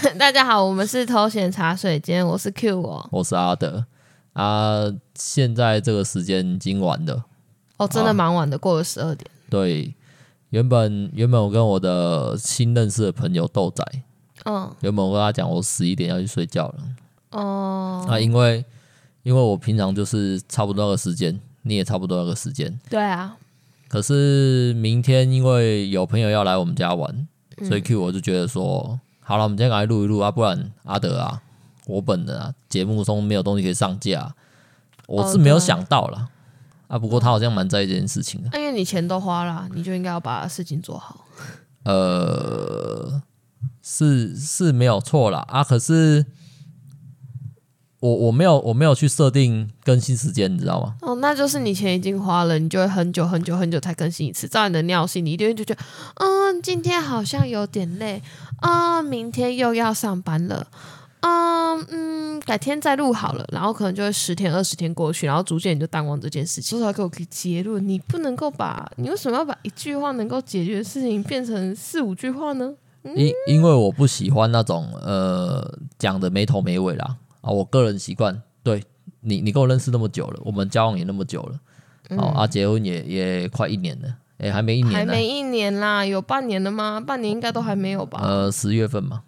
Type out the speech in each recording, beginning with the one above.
大家好，我们是偷闲茶水间，我是 Q 哦，我是阿德啊。现在这个时间已经晚了，哦，真的蛮晚的，啊、过了十二点。对，原本原本我跟我的新认识的朋友豆仔，嗯，原本我跟他讲，我十一点要去睡觉了。哦，那、啊、因为因为我平常就是差不多那个时间，你也差不多那个时间。对啊。可是明天因为有朋友要来我们家玩，所以 Q 我就觉得说，嗯、好了，我们今天赶快录一录啊，不然阿德啊，我本人啊，节目中没有东西可以上架，我是没有想到了、哦、啊。不过他好像蛮在意这件事情的，因为你钱都花了，你就应该要把事情做好。呃，是是没有错啦。啊，可是。我我没有我没有去设定更新时间，你知道吗？哦，那就是你钱已经花了，你就会很久很久很久才更新一次。照你的尿性，你一定会就觉得，嗯，今天好像有点累，嗯，明天又要上班了，嗯嗯，改天再录好了。然后可能就会十天二十天过去，然后逐渐你就淡忘这件事情。说出来给我个结论，你不能够把你为什么要把一句话能够解决的事情变成四五句话呢？嗯、因因为我不喜欢那种呃讲的没头没尾啦。啊，我个人习惯，对你，你跟我认识那么久了，我们交往也那么久了，哦、嗯，啊，结婚也也快一年了，哎、欸，还没一年，还没一年啦，有半年了吗？半年应该都还没有吧？呃，十月份嘛，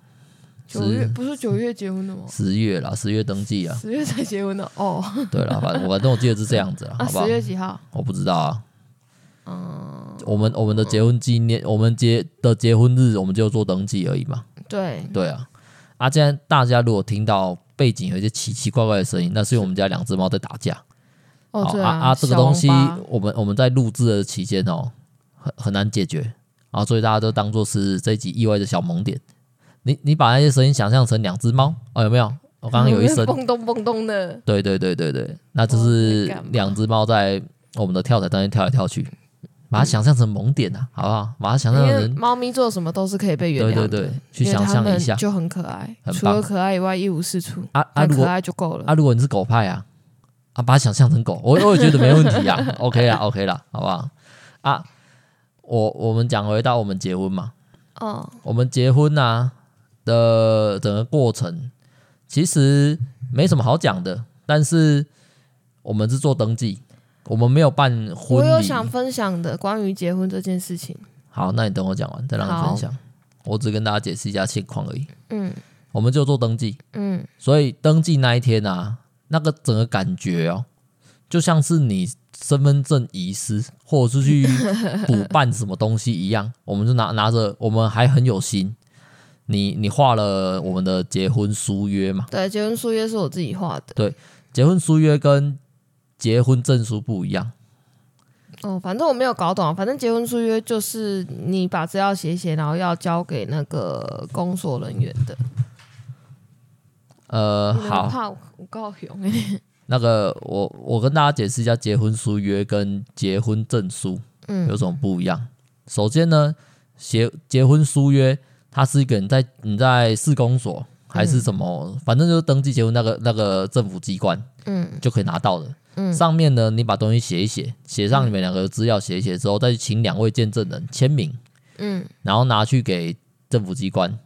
九月不是九月结婚的吗？十月啦，十月登记啊，十月才结婚的哦。对了，反正反正我记得是这样子 啊，好不好？十月几号？我不知道啊。嗯，我们我们的结婚纪念，我们结的结婚日，我们就做登记而已嘛。对对啊，啊，既然大家如果听到。背景有一些奇奇怪怪的声音，那是因为我们家两只猫在打架。哦，对啊，啊，这个东西我们我们在录制的期间哦，很很难解决啊，所以大家都当做是这一集意外的小萌点。你你把那些声音想象成两只猫哦，有没有？我刚刚有一声 蹦咚蹦咚的。对对对对对，那就是两只猫在我们的跳台当中跳来跳去。把它想象成萌点啊，好不好？把它想象成猫咪做什么都是可以被原谅的，对对对，去想象一下，就很可爱。除了可爱以外，一无是处。啊啊，可爱就够了。啊，如果你是狗派啊，啊，把它想象成狗，我我也觉得没问题啊。OK 啦，OK 啦，好不好？啊，我我们讲回到我们结婚嘛，哦，我们结婚啊的整个过程其实没什么好讲的，但是我们是做登记。我们没有办婚礼。我有想分享的关于结婚这件事情。好，那你等我讲完再让你分享。我只跟大家解释一下情况而已。嗯，我们就做登记。嗯，所以登记那一天啊，那个整个感觉哦，就像是你身份证遗失，或者是去补办什么东西一样。我们就拿拿着，我们还很有心。你你画了我们的结婚书约嘛？对，结婚书约是我自己画的。对，结婚书约跟。结婚证书不一样哦，反正我没有搞懂。反正结婚书约就是你把资料写写，然后要交给那个公所人员的。呃，好，我高雄那个，我我跟大家解释一下，结婚书约跟结婚证书嗯有什么不一样？嗯、首先呢，结结婚书约它是一个你在你在市公所还是什么，嗯、反正就是登记结婚那个那个政府机关嗯。就可以拿到的。嗯，上面呢，你把东西写一写，写上你们两个的资料，写一写之后，再请两位见证人签名，嗯，然后拿去给政府机关，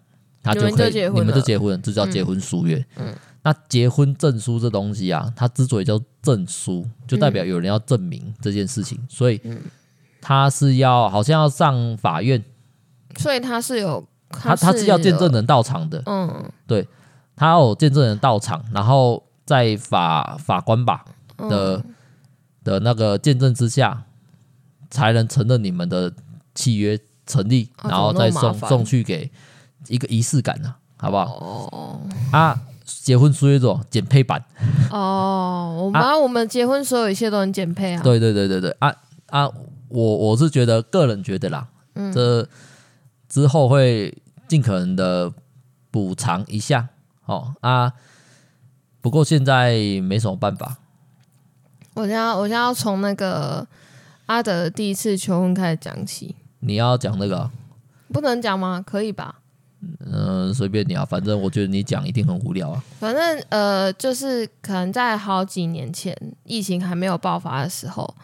他就可以，你们就结婚了，这叫结婚书约。嗯，那结婚证书这东西啊，它之所以叫证书，就代表有人要证明这件事情，所以他是要好像要上法院，所以他是有，他他是要见证人到场的，嗯，对，他要有见证人到场，然后在法法官吧。的的那个见证之下，才能承认你们的契约成立，然后再送送去给一个仪式感呢，好不好？哦。啊，结婚书约这种简配版。哦，我们我们结婚所有一切都很减配啊。对对对对对啊啊，我我是觉得个人觉得啦，嗯。这之后会尽可能的补偿一下哦啊，不过现在没什么办法。我现在，我现在要从那个阿德第一次求婚开始讲起。你要讲那个、啊？不能讲吗？可以吧？嗯，随便你啊，反正我觉得你讲一定很无聊啊。反正呃，就是可能在好几年前，疫情还没有爆发的时候，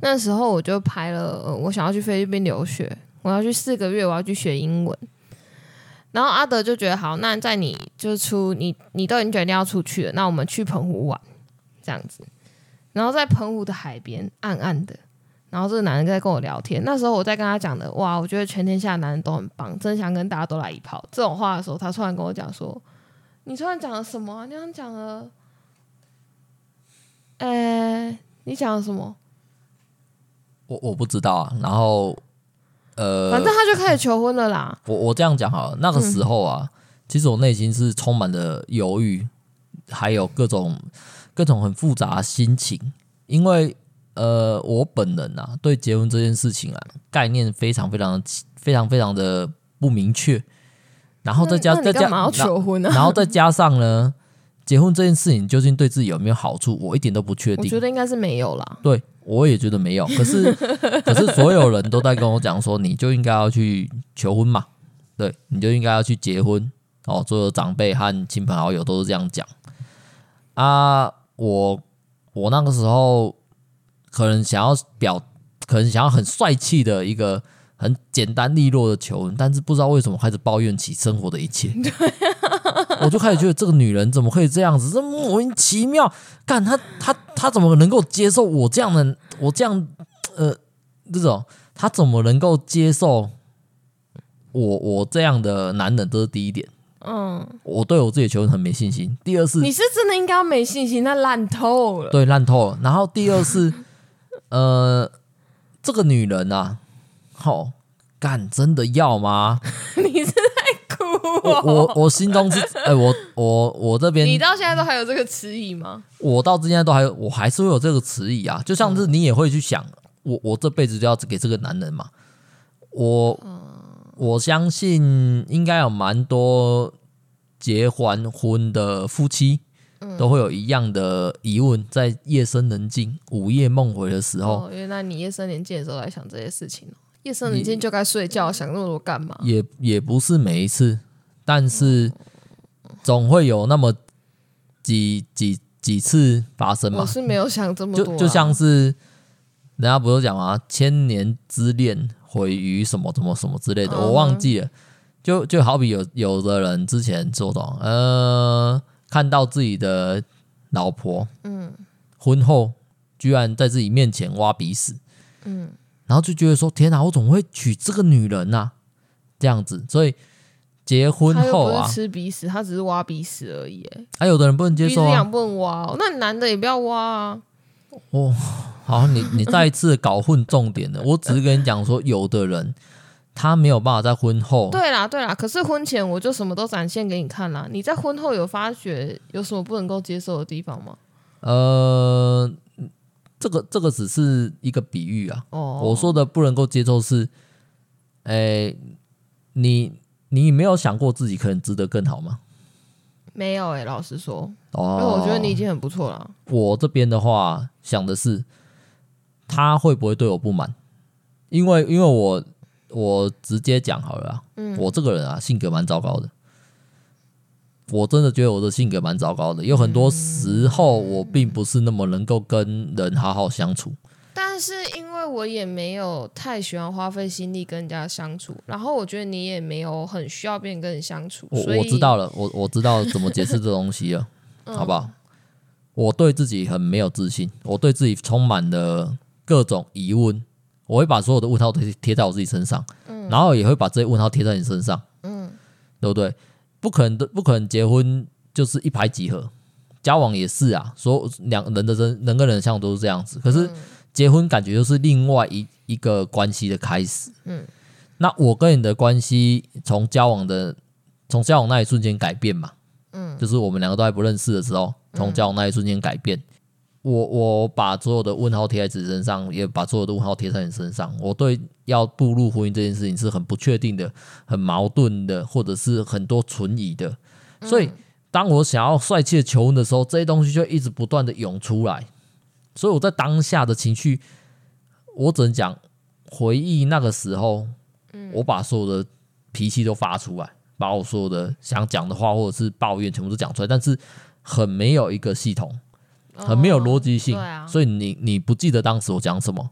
那时候我就拍了，我想要去菲律宾留学，我要去四个月，我要去学英文。然后阿德就觉得好，那在你就出你你都已经决定要出去了，那我们去澎湖玩，这样子。然后在澎湖的海边，暗暗的。然后这个男人在跟我聊天，那时候我在跟他讲的，哇，我觉得全天下男人都很棒，真想跟大家都来一炮。这种话的时候，他突然跟我讲说：“你突然讲了什么啊？你刚讲了，呃，你讲了什么？”我我不知道啊。然后，呃，反正他就开始求婚了啦。我我这样讲好了，那个时候啊，嗯、其实我内心是充满了犹豫，还有各种各种很复杂的心情，因为。呃，我本人啊，对结婚这件事情啊，概念非常非常非常非常的不明确。然后再加再加，求婚啊？然后再加上呢，结婚这件事情究竟对自己有没有好处，我一点都不确定。我觉得应该是没有啦。对，我也觉得没有。可是可是所有人都在跟我讲说，你就应该要去求婚嘛，对，你就应该要去结婚哦。所有长辈和亲朋好友都是这样讲啊。我我那个时候。可能想要表，可能想要很帅气的一个很简单利落的求婚，但是不知道为什么开始抱怨起生活的一切。我就开始觉得这个女人怎么可以这样子，这莫名其妙。干她她她怎么能够接受我这样的我这样呃这种？他怎么能够接受我我这样的男人？这是第一点。嗯，我对我自己的求婚很没信心。第二是，你是真的应该没信心，那烂透了。对，烂透了。然后第二是。呃，这个女人啊，好、哦、干，真的要吗？你？我我我心中是，哎、欸，我我我这边，你到现在都还有这个迟疑吗？我到现在都还有，我还是会有这个迟疑啊。就像是你也会去想，我我这辈子就要给这个男人嘛。我我相信应该有蛮多结完婚的夫妻。都会有一样的疑问，在夜深人静、午夜梦回的时候。哦，原来你夜深人静的时候来想这些事情。夜深人静就该睡觉，想那么多干嘛？也也不是每一次，但是总会有那么几几几次发生嘛。我是没有想这么多，就就像是人家不是讲啊，千年之恋毁于什么什么什么之类的，我忘记了。就就好比有有的人之前说的，呃。看到自己的老婆，嗯，婚后居然在自己面前挖鼻屎，嗯，然后就觉得说：“天哪，我怎么会娶这个女人呢？”这样子，所以结婚后啊，吃鼻屎，他只是挖鼻屎而已。哎，还有的人不能接受啊，不能挖，哦那男的也不要挖啊。哦，好，你你再一次搞混重点了。我只是跟你讲说，有的人。他没有办法在婚后。对啦，对啦。可是婚前我就什么都展现给你看啦。你在婚后有发觉有什么不能够接受的地方吗？呃，这个这个只是一个比喻啊。哦。我说的不能够接受是，哎，你你没有想过自己可能值得更好吗？没有哎、欸，老实说。哦。因为我觉得你已经很不错了。我这边的话想的是，他会不会对我不满？因为因为我。我直接讲好了，嗯，我这个人啊，性格蛮糟糕的。我真的觉得我的性格蛮糟糕的，有很多时候我并不是那么能够跟人好好相处。但是因为我也没有太喜欢花费心力跟人家相处，然后我觉得你也没有很需要别人跟你相处。我我知道了，我我知道怎么解释这东西了，好不好？我对自己很没有自信，我对自己充满了各种疑问。我会把所有的问号贴贴在我自己身上，嗯，然后也会把这些问号贴在你身上，嗯，对不对？不可能的，不可能结婚就是一拍即合，交往也是啊，所有两人的人人跟人相处都是这样子。可是结婚感觉就是另外一一个关系的开始，嗯，那我跟你的关系从交往的从交往那一瞬间改变嘛，嗯，就是我们两个都还不认识的时候，从交往那一瞬间改变。我我把所有的问号贴在自己身上，也把所有的问号贴在你身上。我对要步入婚姻这件事情是很不确定的，很矛盾的，或者是很多存疑的。所以，当我想要帅气的求婚的时候，这些东西就一直不断的涌出来。所以我在当下的情绪，我只能讲回忆那个时候，我把所有的脾气都发出来，把我所有的想讲的话或者是抱怨全部都讲出来，但是很没有一个系统。很没有逻辑性，哦啊、所以你你不记得当时我讲什么，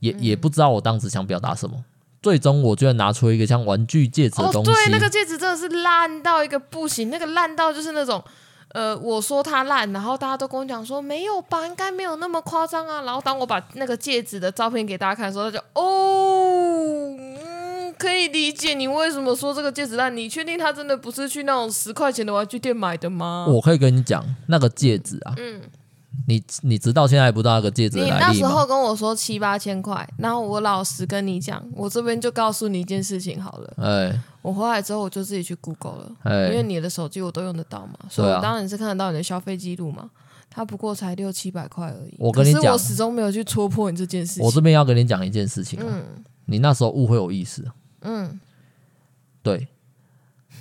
也、嗯、也不知道我当时想表达什么，最终我居然拿出一个像玩具戒指的东西。哦，对，那个戒指真的是烂到一个不行，那个烂到就是那种。呃，我说它烂，然后大家都跟我讲说没有吧，应该没有那么夸张啊。然后当我把那个戒指的照片给大家看的时候，他就哦，嗯，可以理解你为什么说这个戒指烂。你确定它真的不是去那种十块钱的玩具店买的吗？我可以跟你讲，那个戒指啊，嗯。你你直到现在还不知道那个戒指的来历吗？你那时候跟我说七八千块，然后我老实跟你讲，我这边就告诉你一件事情好了。哎，我回来之后我就自己去 Google 了，哎，因为你的手机我都用得到嘛，所以我当然是看得到你的消费记录嘛。它不过才六七百块而已。我跟你讲，可是我始终没有去戳破你这件事情。我这边要跟你讲一件事情啊，嗯，你那时候误会我意思。嗯，对，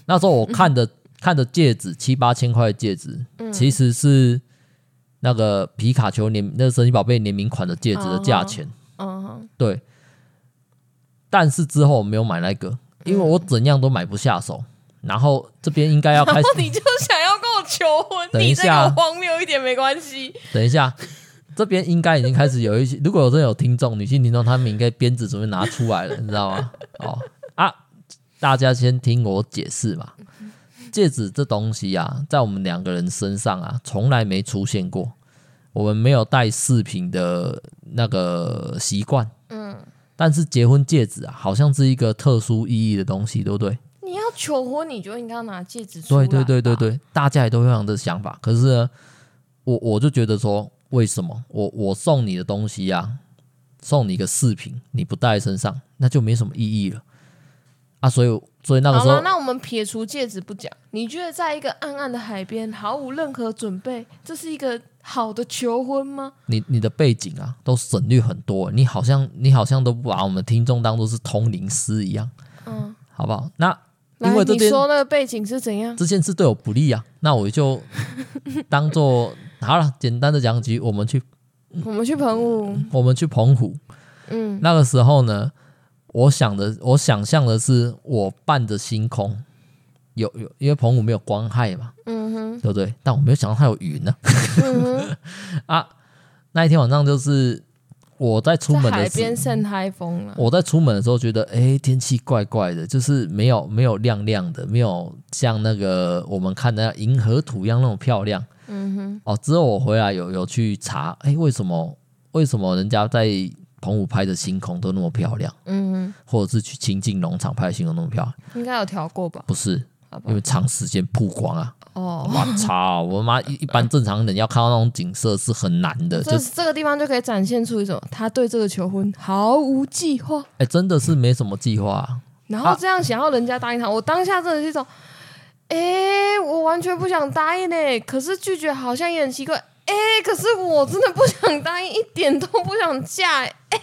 那时候我看的 看的戒指七八千块的戒指，其实是。那个皮卡丘联那个神奇宝贝联名款的戒指的价钱，嗯哼，对。但是之后我没有买那个，因为我怎样都买不下手。然后这边应该要开 始，你就想要跟我求婚？等一下，荒谬一点没关系。等一下，这边应该已经开始有一些，如果有真的有听众，女性听众，他们应该鞭子准备拿出来了，你知道吗？哦啊，大家先听我解释嘛。戒指这东西啊，在我们两个人身上啊，从来没出现过。我们没有戴饰品的那个习惯，嗯，但是结婚戒指啊，好像是一个特殊意义的东西，对不对？你要求婚，你就应该要拿戒指出来。对对对对对，大家也都有这样的想法。可是呢，我我就觉得说，为什么我我送你的东西呀、啊，送你一个饰品，你不戴在身上，那就没什么意义了啊？所以。所以那个时候，那我们撇除戒指不讲，你觉得在一个暗暗的海边，毫无任何准备，这是一个好的求婚吗？你你的背景啊，都省略很多，你好像你好像都不把我们听众当做是通灵师一样，嗯，好不好？那因为你说那个背景是怎样？这件事对我不利啊，那我就 当做好了。简单的讲几句，我们去，我们去澎湖，我们去澎湖，嗯，那个时候呢。我想的，我想象的是，我伴着星空，有有，因为澎湖没有光害嘛，嗯哼，对不对？但我没有想到它有云呢、啊，嗯，啊，那一天晚上就是我在出门的时候，海边盛台风了。我在出门的时候觉得，哎，天气怪怪的，就是没有没有亮亮的，没有像那个我们看的银河图一样那么漂亮，嗯哼。哦，之后我回来有有去查，哎，为什么为什么人家在澎湖拍的星空都那么漂亮，嗯，或者是去清境农场拍的星空那么漂亮，应该有调过吧？不是，因为长时间曝光啊。哦，我操！我妈一一般正常人要看到那种景色是很难的，就是这个地方就可以展现出一种他对这个求婚毫无计划。哎，真的是没什么计划。然后这样想要人家答应他，我当下真的是一种，哎，我完全不想答应呢，可是拒绝好像也很奇怪。哎、欸，可是我真的不想答应，一点都不想嫁。哎、欸，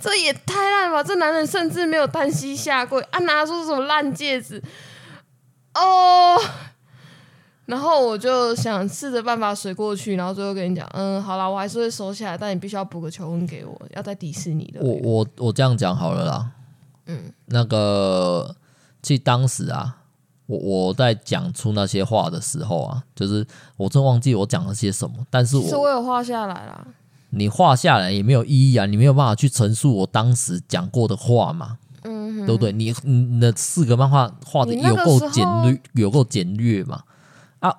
这也太烂了吧！这男人甚至没有单膝下跪，啊，拿出什么烂戒指？哦，然后我就想试着办法水过去，然后最后跟你讲，嗯，好啦，我还是会收起来，但你必须要补个求婚给我，要在迪士尼的。我我我这样讲好了啦，嗯，那个，其实当时啊。我我在讲出那些话的时候啊，就是我真忘记我讲了些什么，但是我是我有画下来啦。你画下来也没有意义啊，你没有办法去陈述我当时讲过的话嘛，嗯哼，对不对？你你的四个漫画画的有够简略，有够简略嘛？啊，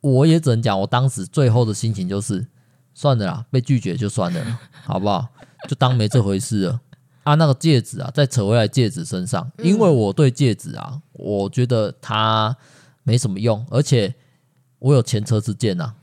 我也只能讲，我当时最后的心情就是，算了啦，被拒绝就算了，好不好？就当没这回事了。啊，那个戒指啊，再扯回来戒指身上，因为我对戒指啊，我觉得它没什么用，而且我有前车之鉴呐。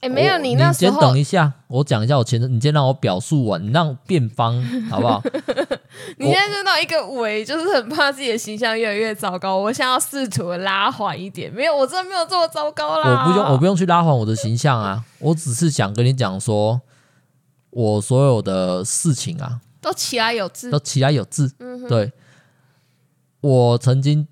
哎，没有你那时候，你先等一下，我讲一下我前车，你先让我表述完，你让辩方好不好？你现在知道一个尾，就是很怕自己的形象越来越糟糕，我想要试图拉缓一点。没有，我真的没有这么糟糕啦。我不用，我不用去拉缓我的形象啊，我只是想跟你讲说，我所有的事情啊。都起来有字，都起来有字。嗯，对，我曾经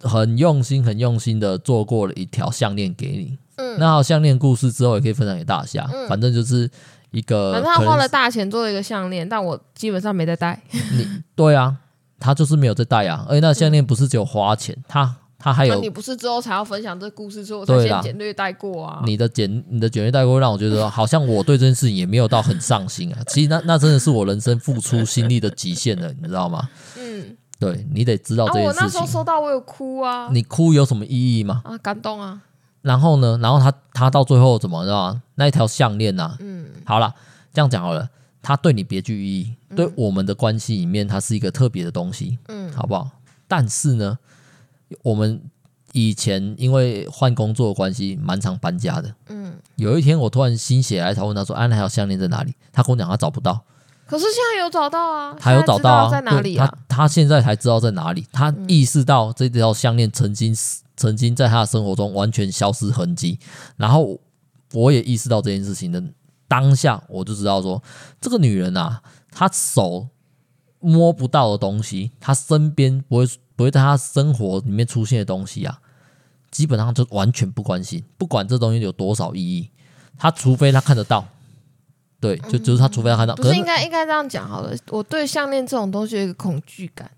很用心、很用心的做过了一条项链给你。嗯，那项链故事之后也可以分享给大家。嗯，反正就是一个，反正他花了大钱做了一个项链，但我基本上没在戴。你对啊，他就是没有在戴啊。而且那项链不是只有花钱，他他还有，啊、你不是之后才要分享这故事，所以我才先简略带过啊。你的简你的简略带过，让我觉得好像我对这件事情也没有到很上心啊。其实那那真的是我人生付出心力的极限了，你知道吗？嗯，对你得知道这件事情。啊、我那时候收到我有哭啊。你哭有什么意义吗？啊，感动啊。然后呢？然后他他到最后怎么知道吗？那一条项链呐、啊？嗯，好了，这样讲好了。他对你别具意义，嗯、对我们的关系里面，它是一个特别的东西，嗯，好不好？但是呢，我们以前因为换工作的关系，蛮常搬家的，嗯。有一天我突然心血来潮问他说：“啊，那条项链在哪里？”他跟我讲他找不到。可是现在有找到啊，他有找到啊，在哪里啊？他他现在才知道在哪里。他意识到这条项链曾经曾经在他的生活中完全消失痕迹，然后我也意识到这件事情的。当下我就知道说，这个女人啊，她手摸不到的东西，她身边不会不会在他生活里面出现的东西啊，基本上就完全不关心，不管这东西有多少意义，他除非他看得到，对，就就是他除非他看到，不是应该应该这样讲好了。我对项链这种东西有一个恐惧感，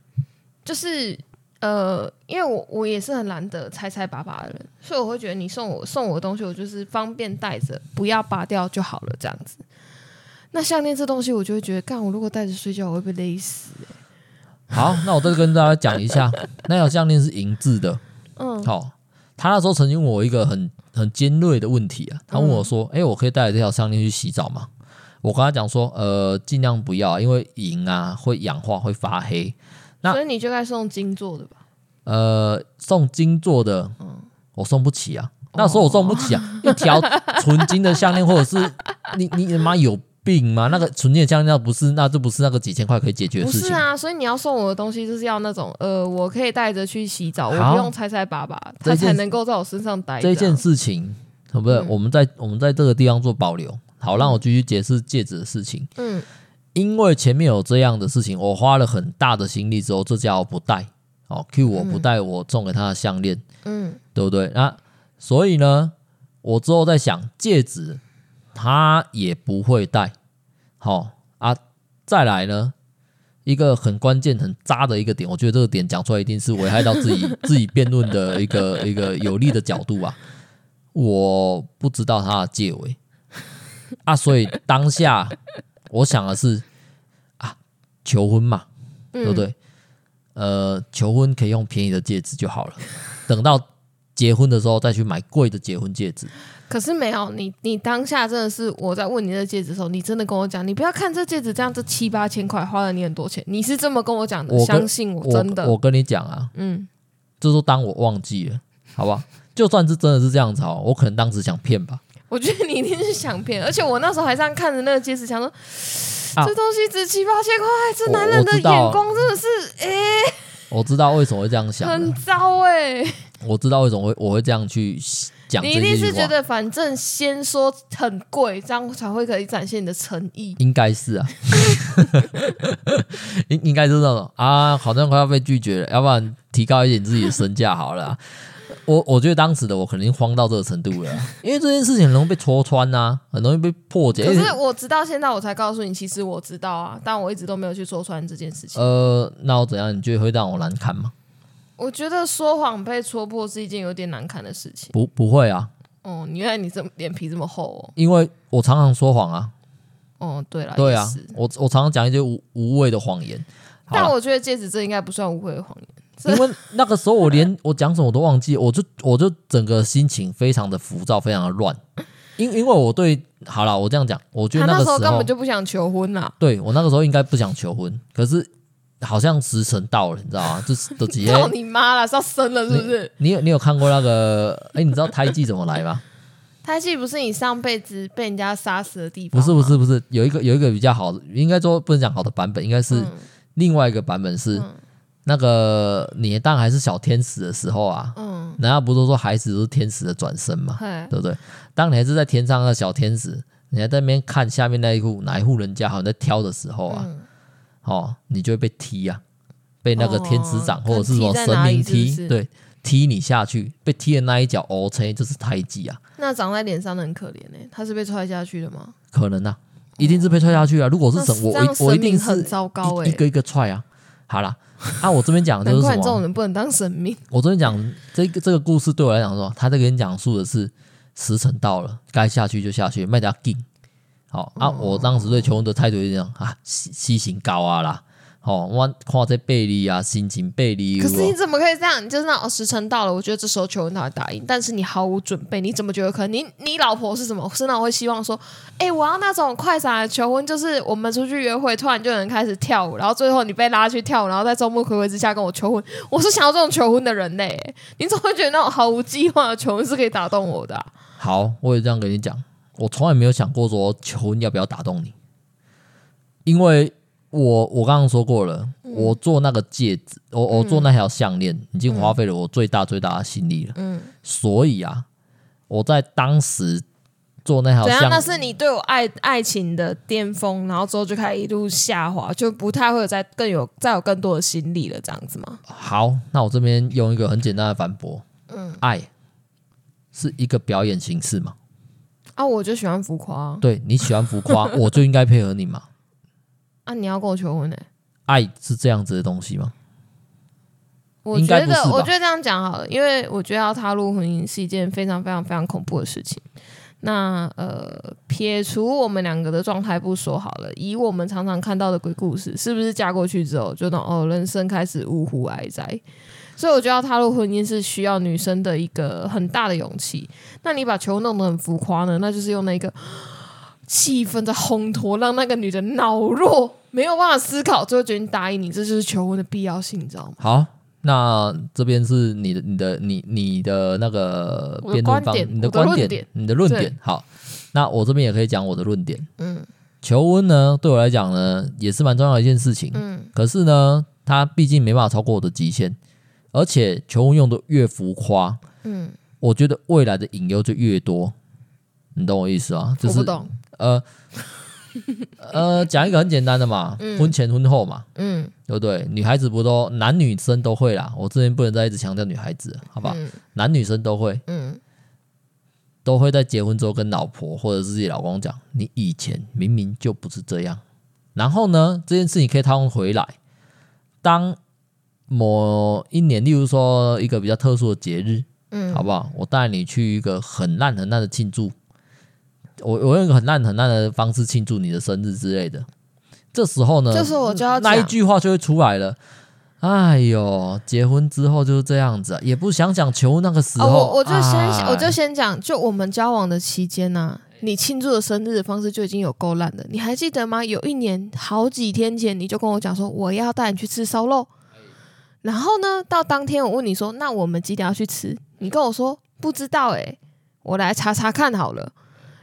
就是。呃，因为我我也是很懒得拆拆拔拔的人，所以我会觉得你送我送我的东西，我就是方便带着，不要拔掉就好了，这样子。那项链这东西，我就会觉得，干我如果带着睡觉，我会被勒死、欸。好，那我再跟大家讲一下，那条项链是银质的。嗯，好，他那时候曾经问我一个很很尖锐的问题啊，他问我说：“哎、嗯欸，我可以带着这条项链去洗澡吗？”我跟他讲说：“呃，尽量不要，因为银啊会氧化，会发黑。”那所以你就该送金做的吧？呃，送金做的，嗯，我送不起啊。那时候我送不起啊，一条纯金的项链，或者是你你妈有病吗？那个纯金的项链，不是，那就不是那个几千块可以解决的事情。不是啊，所以你要送我的东西，就是要那种呃，我可以带着去洗澡，我不用拆拆拔拔，它才能够在我身上待。这件事情，不对，我们在我们在这个地方做保留，好，让我继续解释戒指的事情。嗯。因为前面有这样的事情，我花了很大的心力之后，这家伙不戴，哦，Q 我不戴，我送给他的项链，嗯，对不对？那所以呢，我之后在想戒指，他也不会戴，好、哦、啊。再来呢，一个很关键、很渣的一个点，我觉得这个点讲出来一定是危害到自己 自己辩论的一个一个有利的角度啊。我不知道他的戒围啊，所以当下。我想的是啊，求婚嘛，对不对？呃，求婚可以用便宜的戒指就好了，等到结婚的时候再去买贵的结婚戒指。可是没有你，你当下真的是我在问你这戒指的时候，你真的跟我讲，你不要看这戒指这样，这七八千块花了你很多钱，你是这么跟我讲的？我相信我真的，我，我跟你讲啊，嗯，这都当我忘记了，好不好？就算是真的是这样子哦，我可能当时想骗吧。我觉得你一定是想骗，而且我那时候还这样看着那个戒指，想说、啊、这东西值七八千块，这男人的眼光真的是哎。我知道为什么会这样想，很糟哎。我知道为什么会我会这样去讲。你一定是觉得反正先说很贵，这样才会可以展现你的诚意。应该是啊，应应该是那种啊，好像快要被拒绝了，要不然提高一点自己的身价好了、啊。我我觉得当时的我肯定慌到这个程度了，因为这件事情很容易被戳穿呐、啊，很容易被破解。可是我直到现在我才告诉你，其实我知道啊，但我一直都没有去戳穿这件事情。呃，那我怎样？你觉得会让我难堪吗？我觉得说谎被戳破是一件有点难堪的事情。不，不会啊。哦，原来你这么脸皮这么厚哦。因为我常常说谎啊。哦，对了，对啊，我我常常讲一些无无谓的谎言。但我觉得戒指这应该不算无谓的谎言。因为那个时候我连我讲什么我都忘记，我就我就整个心情非常的浮躁，非常的乱。因因为我对好了，我这样讲，我觉得那个时候，时候根本就不想求婚呐。对，我那个时候应该不想求婚，可是好像时辰到了，你知道吗？就是都直接到你妈了，是要生了是不是？你，你有你有看过那个？哎、欸，你知道胎记怎么来吗？胎记不是你上辈子被人家杀死的地方？不是不是不是，有一个有一个比较好的，应该说不能讲好的版本，应该是另外一个版本是。嗯那个你当还是小天使的时候啊，嗯，难道不是说孩子都是天使的转身嘛，对不对？当你还是在天上的小天使，你还在那边看下面那一户哪一户人家好像在挑的时候啊，嗯、哦，你就会被踢啊，被那个天使长或者是什么神明踢，是是对，踢你下去，被踢的那一脚，O C 就是胎记啊。那长在脸上的很可怜呢、欸，他是被踹下去的吗？可能啊，一定是被踹下去啊。如果是神，我我我一定是很糟糕、欸、一个一个踹啊。好啦，啊，我这边讲的 就是什么？这种人不能当神明。我这边讲这个这个故事对我来讲说，他在跟你讲述的是时辰到了，该下去就下去，卖掉紧。好啊，我当时对求婚的态度就这样啊，西西行高啊啦。哦，我看这背离啊，心情背离。可是你怎么可以这样？你就是那种时辰到了，我觉得这时候求婚他会答应，但是你毫无准备，你怎么觉得可能？你你老婆是什么？是那种会希望说，哎、欸，我要那种快闪的求婚，就是我们出去约会，突然就有人开始跳舞，然后最后你被拉去跳舞，然后在众目睽睽之下跟我求婚。我是想要这种求婚的人嘞，你怎么会觉得那种毫无计划的求婚是可以打动我的、啊？好，我也这样跟你讲，我从来没有想过说求婚要不要打动你，因为。我我刚刚说过了，嗯、我做那个戒指，我我做那条项链，已经花费了我最大最大的心力了。嗯，所以啊，我在当时做那条项链，那是你对我爱爱情的巅峰，然后之后就开始一路下滑，就不太会有再更有再有更多的心力了，这样子吗？好，那我这边用一个很简单的反驳，嗯，爱是一个表演形式嘛？啊，我就喜欢浮夸，对，你喜欢浮夸，我就应该配合你嘛。啊！你要跟我求婚呢、欸？爱是这样子的东西吗？我觉得，我觉得这样讲好了，因为我觉得要踏入婚姻是一件非常非常非常恐怖的事情。那呃，撇除我们两个的状态不说好了，以我们常常看到的鬼故事，是不是嫁过去之后就等哦，人生开始呜呼哀哉？所以我觉得要踏入婚姻是需要女生的一个很大的勇气。那你把求婚弄得很浮夸呢？那就是用那个。气氛在烘托，让那个女的脑弱，没有办法思考，最后决定答应你，这就是求婚的必要性，你知道吗？好，那这边是你的、你的、你、你的那个辩论方，你的观点、你的论点。好，那我这边也可以讲我的论点。嗯，求婚呢，对我来讲呢，也是蛮重要的一件事情。嗯，可是呢，它毕竟没办法超过我的极限，而且求婚用的越浮夸，嗯，我觉得未来的隐忧就越多。你懂我意思啊？就是、我不懂。呃 呃，讲一个很简单的嘛，嗯、婚前婚后嘛，嗯，对不对？女孩子不都男女生都会啦。我之前不能再一直强调女孩子，好吧？嗯、男女生都会，嗯，都会在结婚之后跟老婆或者是自己老公讲，你以前明明就不是这样。然后呢，这件事情可以套用回来，当某一年，例如说一个比较特殊的节日，嗯，好不好？我带你去一个很烂很烂的庆祝。我我用一个很烂很烂的方式庆祝你的生日之类的，这时候呢，就是我就要那一句话就会出来了。哎呦，结婚之后就是这样子，啊，也不想想求那个时候。哦、我我就先我就先讲，就我们交往的期间呢，啊，你庆祝的生日的方式就已经有够烂的。你还记得吗？有一年好几天前，你就跟我讲说我要带你去吃烧肉，然后呢，到当天我问你说，那我们几点要去吃？你跟我说不知道，欸，哎，我来查查看好了。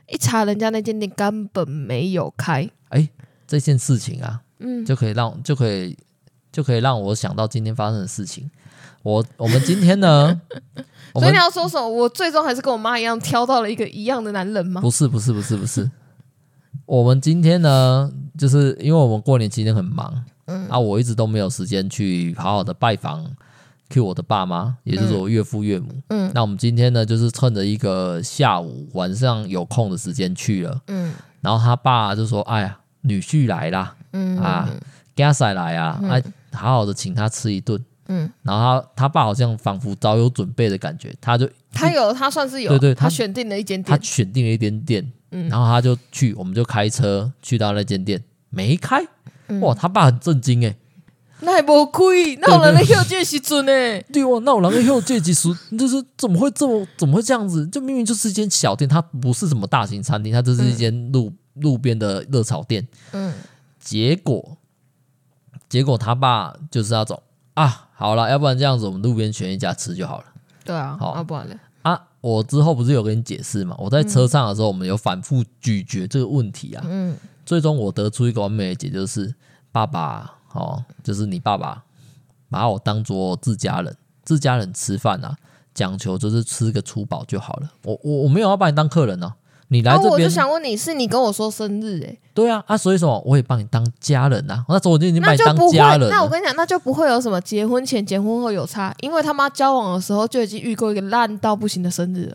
一查，人家那间店根本没有开。哎，这件事情啊，嗯，就可以让就可以就可以让我想到今天发生的事情。我我们今天呢，所以你要说什么？我最终还是跟我妈一样挑到了一个一样的男人吗？不是不是不是不是。我们今天呢，就是因为我们过年期间很忙，嗯啊，我一直都没有时间去好好的拜访。Q 我的爸妈，也就是我岳父岳母。嗯，那我们今天呢，就是趁着一个下午晚上有空的时间去了。嗯，然后他爸就说：“哎呀，女婿来啦，嗯啊，家嫂来啊，哎，好好的请他吃一顿。”嗯，然后他他爸好像仿佛早有准备的感觉，他就他有他算是有，对对，他选定了一间店，他选定了一间店。嗯，然后他就去，我们就开车去到那间店，没开。哇，他爸很震惊哎。那还不亏，那我人的后这时阵呢？对哦，那我人的后这几时，就是怎么会这么怎么会这样子？就明明就是一间小店，它不是什么大型餐厅，它就是一间路、嗯、路边的热炒店。嗯，结果结果他爸就是那种啊，好了，要不然这样子，我们路边选一家吃就好了。对啊，好，要不然呢？啊，我之后不是有跟你解释嘛？我在车上的时候，我们有反复咀嚼这个问题啊。嗯，最终我得出一个完美的解，就是爸爸。哦，就是你爸爸把我当做自家人，自家人吃饭啊，讲求就是吃个粗饱就好了。我我我没有要把你当客人呢、啊，你来这边、啊、我就想问你是你跟我说生日哎、欸，对啊啊，所以说我也把你当家人啊。那时候我就已经把你当家人，那我跟你讲，那就不会有什么结婚前结婚后有差，因为他妈交往的时候就已经遇过一个烂到不行的生日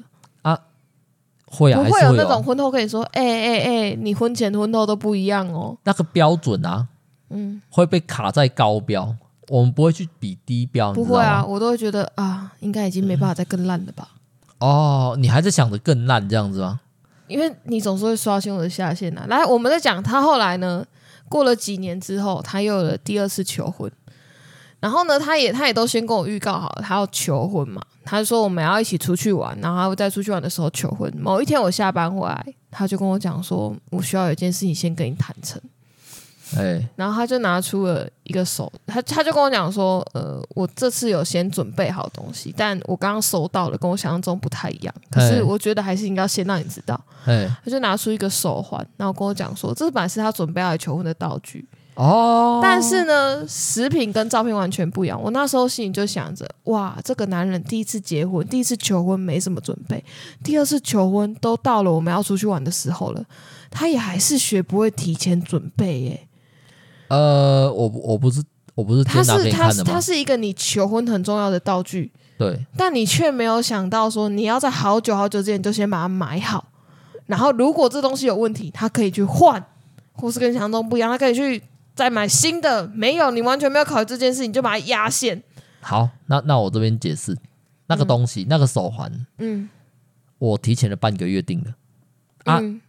会啊，不会有那种婚后跟你说，哎哎哎，你婚前婚后都不一样哦，那个标准啊。嗯，会被卡在高标，我们不会去比低标，不会啊，我都会觉得啊，应该已经没办法再更烂了吧。哦，你还在想着更烂这样子吗？因为你总是会刷新我的下限、啊。来，我们在讲他后来呢，过了几年之后，他又有了第二次求婚。然后呢，他也他也都先跟我预告好了，他要求婚嘛。他说我们要一起出去玩，然后他会在出去玩的时候求婚。某一天我下班回来，他就跟我讲说，我需要有一件事情先跟你坦诚。哎，然后他就拿出了一个手，他他就跟我讲说，呃，我这次有先准备好东西，但我刚刚收到了，跟我想象中不太一样。可是我觉得还是应该先让你知道。哎，他就拿出一个手环，然后跟我讲说，这本来是他准备来求婚的道具。哦，但是呢，食品跟照片完全不一样。我那时候心里就想着，哇，这个男人第一次结婚，第一次求婚没什么准备，第二次求婚都到了我们要出去玩的时候了，他也还是学不会提前准备耶。呃，我我不是我不是他是他是他是一个你求婚很重要的道具，对，但你却没有想到说你要在好久好久之前就先把它买好，然后如果这东西有问题，他可以去换，或是跟想象中不一样，他可以去再买新的。没有，你完全没有考虑这件事，你就把它压线。好，那那我这边解释那个东西，嗯、那个手环，嗯，我提前了半个月订的啊。嗯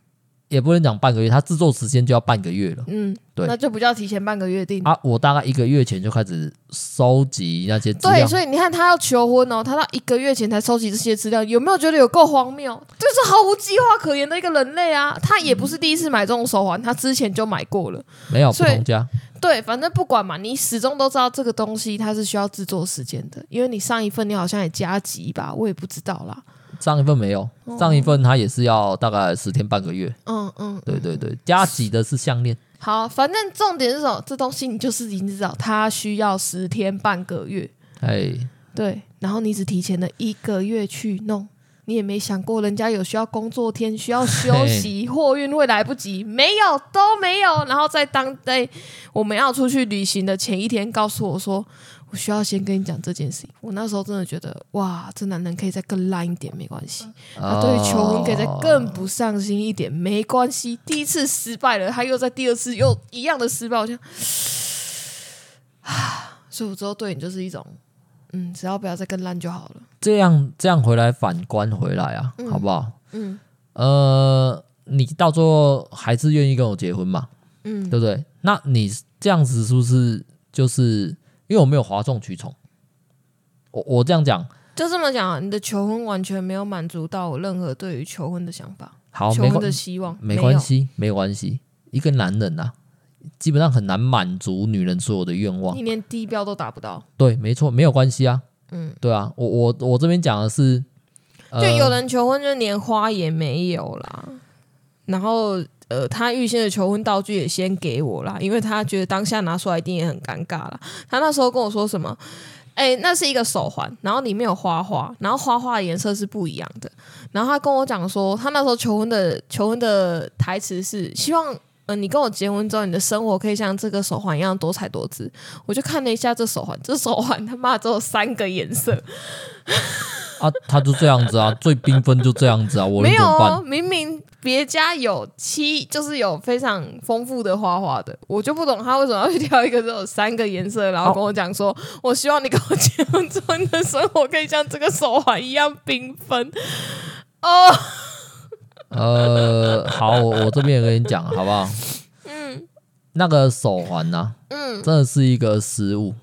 也不能讲半个月，它制作时间就要半个月了。嗯，对，那就不叫提前半个月定啊。我大概一个月前就开始收集那些资料。对，所以你看他要求婚哦，他到一个月前才收集这些资料，有没有觉得有够荒谬？就是毫无计划可言的一个人类啊！他也不是第一次买这种手环，他之前就买过了。没有不同家。对，反正不管嘛，你始终都知道这个东西它是需要制作时间的，因为你上一份你好像也加急吧，我也不知道啦。上一份没有，上一份它也是要大概十天半个月。嗯嗯，对对对，加急的是项链。好，反正重点是什么？这东西你就是已经知道，它需要十天半个月。哎，对，然后你只提前了一个月去弄，你也没想过人家有需要工作天需要休 息，货运会来不及，没有都没有。然后在当在我们要出去旅行的前一天，告诉我说。我需要先跟你讲这件事情。我那时候真的觉得，哇，这男人可以再更烂一点，没关系。他对于求婚可以再更不上心一点，没关系。第一次失败了，他又在第二次又一样的失败，我就啊，所以我之后对你就是一种，嗯，只要不要再更烂就好了。这样这样回来反观回来啊，嗯、好不好？嗯，呃，你到最后还是愿意跟我结婚嘛？嗯，对不对？那你这样子是不是就是？因为我没有哗众取宠，我我这样讲，就这么讲，你的求婚完全没有满足到我任何对于求婚的想法，好，求婚的希望，没关系，没有关系。一个男人呐、啊，基本上很难满足女人所有的愿望，你连低标都达不到。对，没错，没有关系啊。嗯，对啊，我我我这边讲的是，就有人求婚就连花也没有啦，然后。呃，他预先的求婚道具也先给我啦，因为他觉得当下拿出来一定也很尴尬啦。他那时候跟我说什么？哎，那是一个手环，然后里面有花花，然后花花的颜色是不一样的。然后他跟我讲说，他那时候求婚的求婚的台词是希望，呃，你跟我结婚之后，你的生活可以像这个手环一样多彩多姿。我就看了一下这手环，这手环他妈只有三个颜色。啊，他就这样子啊，最缤纷就这样子啊，我？没有哦，明明。别家有七，就是有非常丰富的花花的，我就不懂他为什么要去挑一个只有三个颜色，然后跟我讲说，我希望你跟我结婚之后，你的生活可以像这个手环一样缤纷。哦，呃，好，我我这边也跟你讲，好不好？嗯，那个手环呢、啊，嗯，真的是一个失误。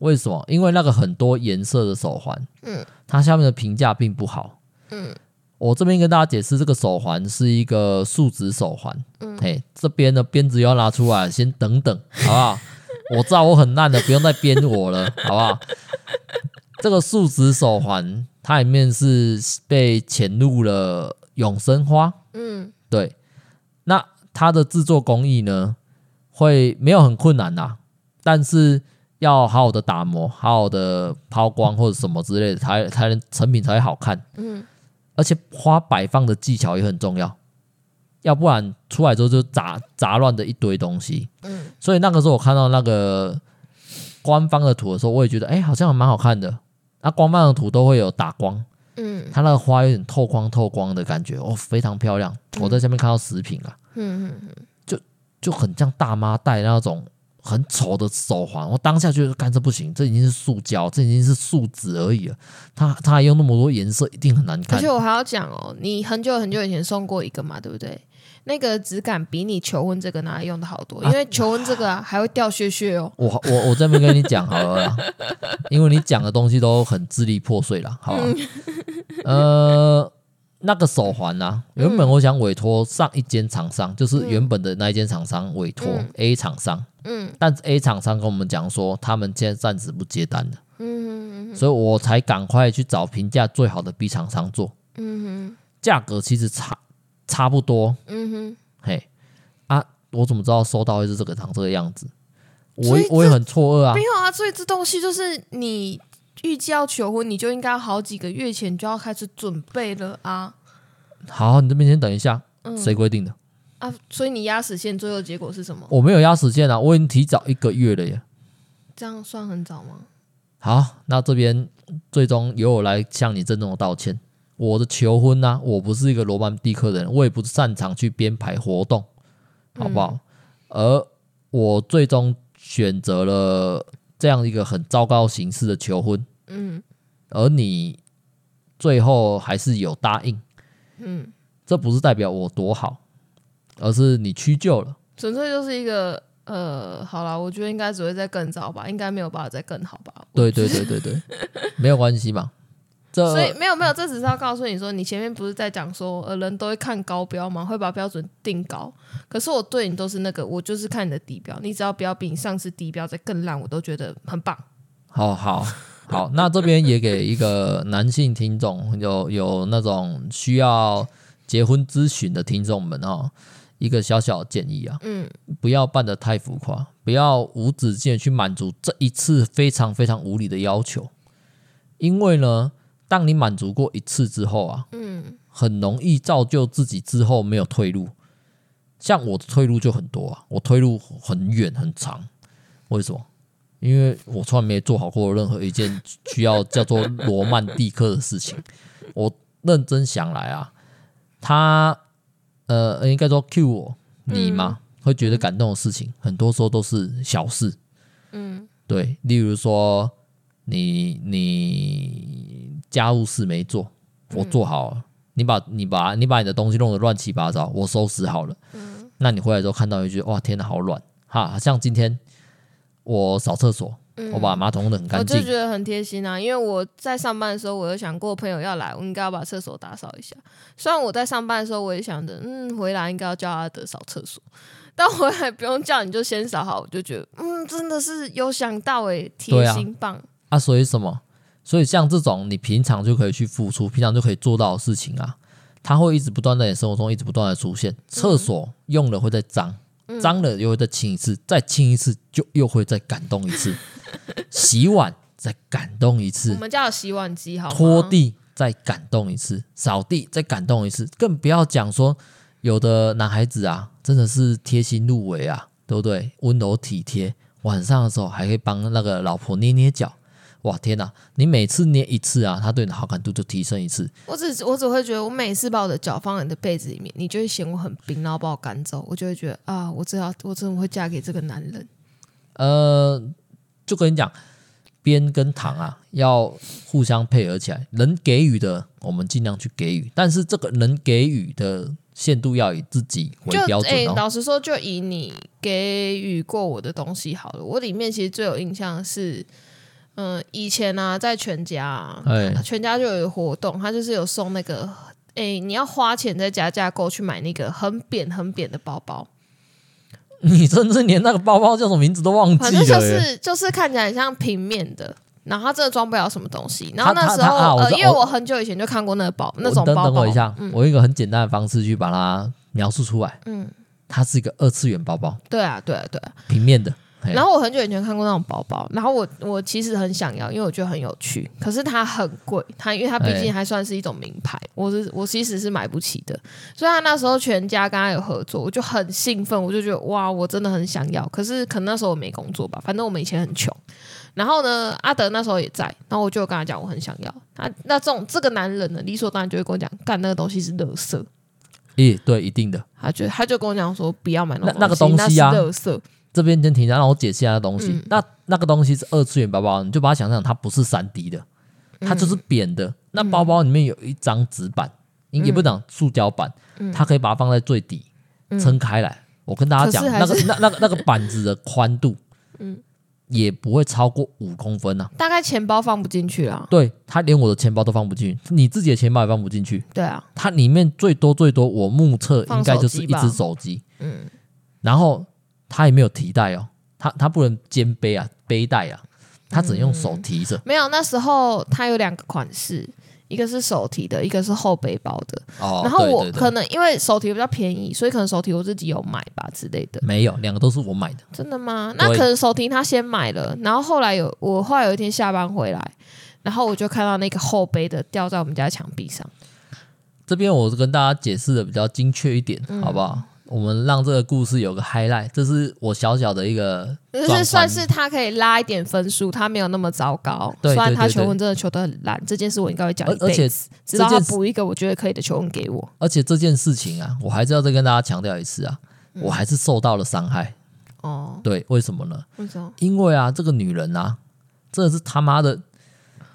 为什么？因为那个很多颜色的手环，嗯，它下面的评价并不好，嗯。我这边跟大家解释，这个手环是一个树脂手环。嗯，嘿，这边的鞭子要拿出来，先等等，好不好？我知道我很烂的，不用再编我了，好不好？这个树脂手环，它里面是被潜入了永生花。嗯，对。那它的制作工艺呢，会没有很困难呐，但是要好好的打磨，好好的抛光或者什么之类的，才才能成品才会好看。嗯。而且花摆放的技巧也很重要，要不然出来之后就杂杂乱的一堆东西。嗯，所以那个时候我看到那个官方的图的时候，我也觉得哎、欸，好像蛮好看的。那官方的图都会有打光，嗯，它那个花有点透光透光的感觉，哦，非常漂亮。我在下面看到食品啊，嗯嗯嗯，就就很像大妈戴那种很丑的手环，我当下觉得干这不行，这已经是塑胶，这已经是树脂而已了。他他还用那么多颜色，一定很难看。而且我还要讲哦，你很久很久以前送过一个嘛，对不对？那个质感比你求婚这个拿来用的好多，因为求婚这个啊还会掉屑屑哦。我我我这边跟你讲好了啦，因为你讲的东西都很支离破碎了，好吧？呃。那个手环啊，原本我想委托上一间厂商，嗯、就是原本的那一间厂商委托 A 厂商，嗯，但是 A 厂商跟我们讲说，他们现在暂时不接单了，嗯哼，所以我才赶快去找评价最好的 B 厂商做，嗯哼，价格其实差差不多，嗯哼，嘿，啊，我怎么知道收到会是这个长这个样子？我我也很错愕啊，没有啊，所以这东西就是你。预计要求婚，你就应该好几个月前就要开始准备了啊！好，你这边先等一下，嗯、谁规定的啊？所以你压死线，最后结果是什么？我没有压死线啊，我已经提早一个月了耶。这样算很早吗？好，那这边最终由我来向你郑重的道歉。我的求婚呢、啊，我不是一个罗曼蒂克的人，我也不擅长去编排活动，好不好？嗯、而我最终选择了这样一个很糟糕形式的求婚。嗯，而你最后还是有答应，嗯，这不是代表我多好，而是你屈就了，纯粹就是一个呃，好了，我觉得应该只会再更糟吧，应该没有办法再更好吧？对对对对对，没有关系嘛，这所以没有没有，这只是要告诉你说，你前面不是在讲说，呃，人都会看高标吗？会把标准定高，可是我对你都是那个，我就是看你的底标，你只要不要比你上次底标再更烂，我都觉得很棒。好好。好，那这边也给一个男性听众，有有那种需要结婚咨询的听众们哦，一个小小的建议啊，嗯，不要办得太浮夸，不要无止境的去满足这一次非常非常无理的要求，因为呢，当你满足过一次之后啊，嗯，很容易造就自己之后没有退路，像我的退路就很多啊，我退路很远很长，为什么？因为我从来没做好过任何一件需要叫做罗曼蒂克的事情。我认真想来啊，他呃，应该说 cue 我你嘛，会觉得感动的事情，很多时候都是小事。嗯，对，例如说你你家务事没做，我做好了，你把你把你把你的东西弄得乱七八糟，我收拾好了。嗯，那你回来之后看到一句哇，天哪，好乱哈，像今天。我扫厕所，我把马桶弄得很干净，嗯，我就觉得很贴心啊。因为我在上班的时候，我有想过朋友要来，我应该要把厕所打扫一下。虽然我在上班的时候，我也想着，嗯，回来应该要叫阿德扫厕所，但回来不用叫，你就先扫好。我就觉得，嗯，真的是有想到诶，贴心棒啊，啊！所以什么？所以像这种你平常就可以去付出，平常就可以做到的事情啊，它会一直不断在你生活中一直不断的出现。厕所用了会再脏。脏了又会再清一次，再清一次就又会再感动一次。洗碗再感动一次，我们家有洗碗机，好。拖地再感动一次，扫地再感动一次，更不要讲说有的男孩子啊，真的是贴心入微啊，对不对？温柔体贴，晚上的时候还可以帮那个老婆捏捏脚。哇天哪！你每次捏一次啊，他对你的好感度就提升一次。我只我只会觉得，我每次把我的脚放在你的被子里面，你就会嫌我很冰，然后把我赶走。我就会觉得啊，我知道我怎么会嫁给这个男人？呃，就跟你讲，边跟糖啊要互相配合起来。能给予的，我们尽量去给予，但是这个能给予的限度要以自己为标准哦。欸，老实说，就以你给予过我的东西好了。我里面其实最有印象的是。嗯，以前呢、啊，在全家、啊，欸、全家就有一个活动，他就是有送那个，哎、欸，你要花钱再加价购去买那个很扁很扁的包包。你甚至连那个包包叫什么名字都忘记了。反正就是就是看起来很像平面的，然后它真的装不了什么东西。然后那时候，呃，因为我很久以前就看过那个包，那种包包。等等我一下，嗯、我用一个很简单的方式去把它描述出来。嗯，它是一个二次元包包。对啊，对啊，对啊，平面的。然后我很久以前看过那种包包，然后我我其实很想要，因为我觉得很有趣。可是它很贵，它因为它毕竟还算是一种名牌，我是我其实是买不起的。所以他那时候全家跟他有合作，我就很兴奋，我就觉得哇，我真的很想要。可是可能那时候我没工作吧，反正我们以前很穷。然后呢，阿德那时候也在，然后我就跟他讲我很想要。他那这种这个男人呢，理所当然就会跟我讲，干那个东西是垃圾。咦，对，一定的。他就他就跟我讲说，不要买那那那个东西啊，垃圾。这边先停下，让我解释一下东西。嗯、那那个东西是二次元包包，你就把它想象它不是三 D 的，它就是扁的。嗯、那包包里面有一张纸板，嗯、也不讲塑胶板，嗯、它可以把它放在最底撑开来。嗯、我跟大家讲，那个那那个那个板子的宽度，嗯。也不会超过五公分呐、啊，大概钱包放不进去啊。对，它连我的钱包都放不进去，你自己的钱包也放不进去。对啊，它里面最多最多，我目测应该就是一只手机。嗯，然后它也没有提袋哦，它它不能肩背啊，背带啊，它只能用手提着、嗯。没有，那时候它有两个款式。一个是手提的，一个是后背包的。哦，然后我可能因为手提比较便宜，所以可能手提我自己有买吧之类的。没有，两个都是我买的。真的吗？那可能手提他先买了，然后后来有我后来有一天下班回来，然后我就看到那个后背的掉在我们家墙壁上。这边我是跟大家解释的比较精确一点，嗯、好不好？我们让这个故事有个 highlight，这是我小小的一个，就是算是他可以拉一点分数，他没有那么糟糕。对，虽然他求婚真的求得很烂，这件事我应该会讲一辈子，而且直到他补一个我觉得可以的求婚给我。而且这件事情啊，我还是要再跟大家强调一次啊，我还是受到了伤害。哦、嗯，对，为什么呢？为什么？因为啊，这个女人啊，真的是他妈的，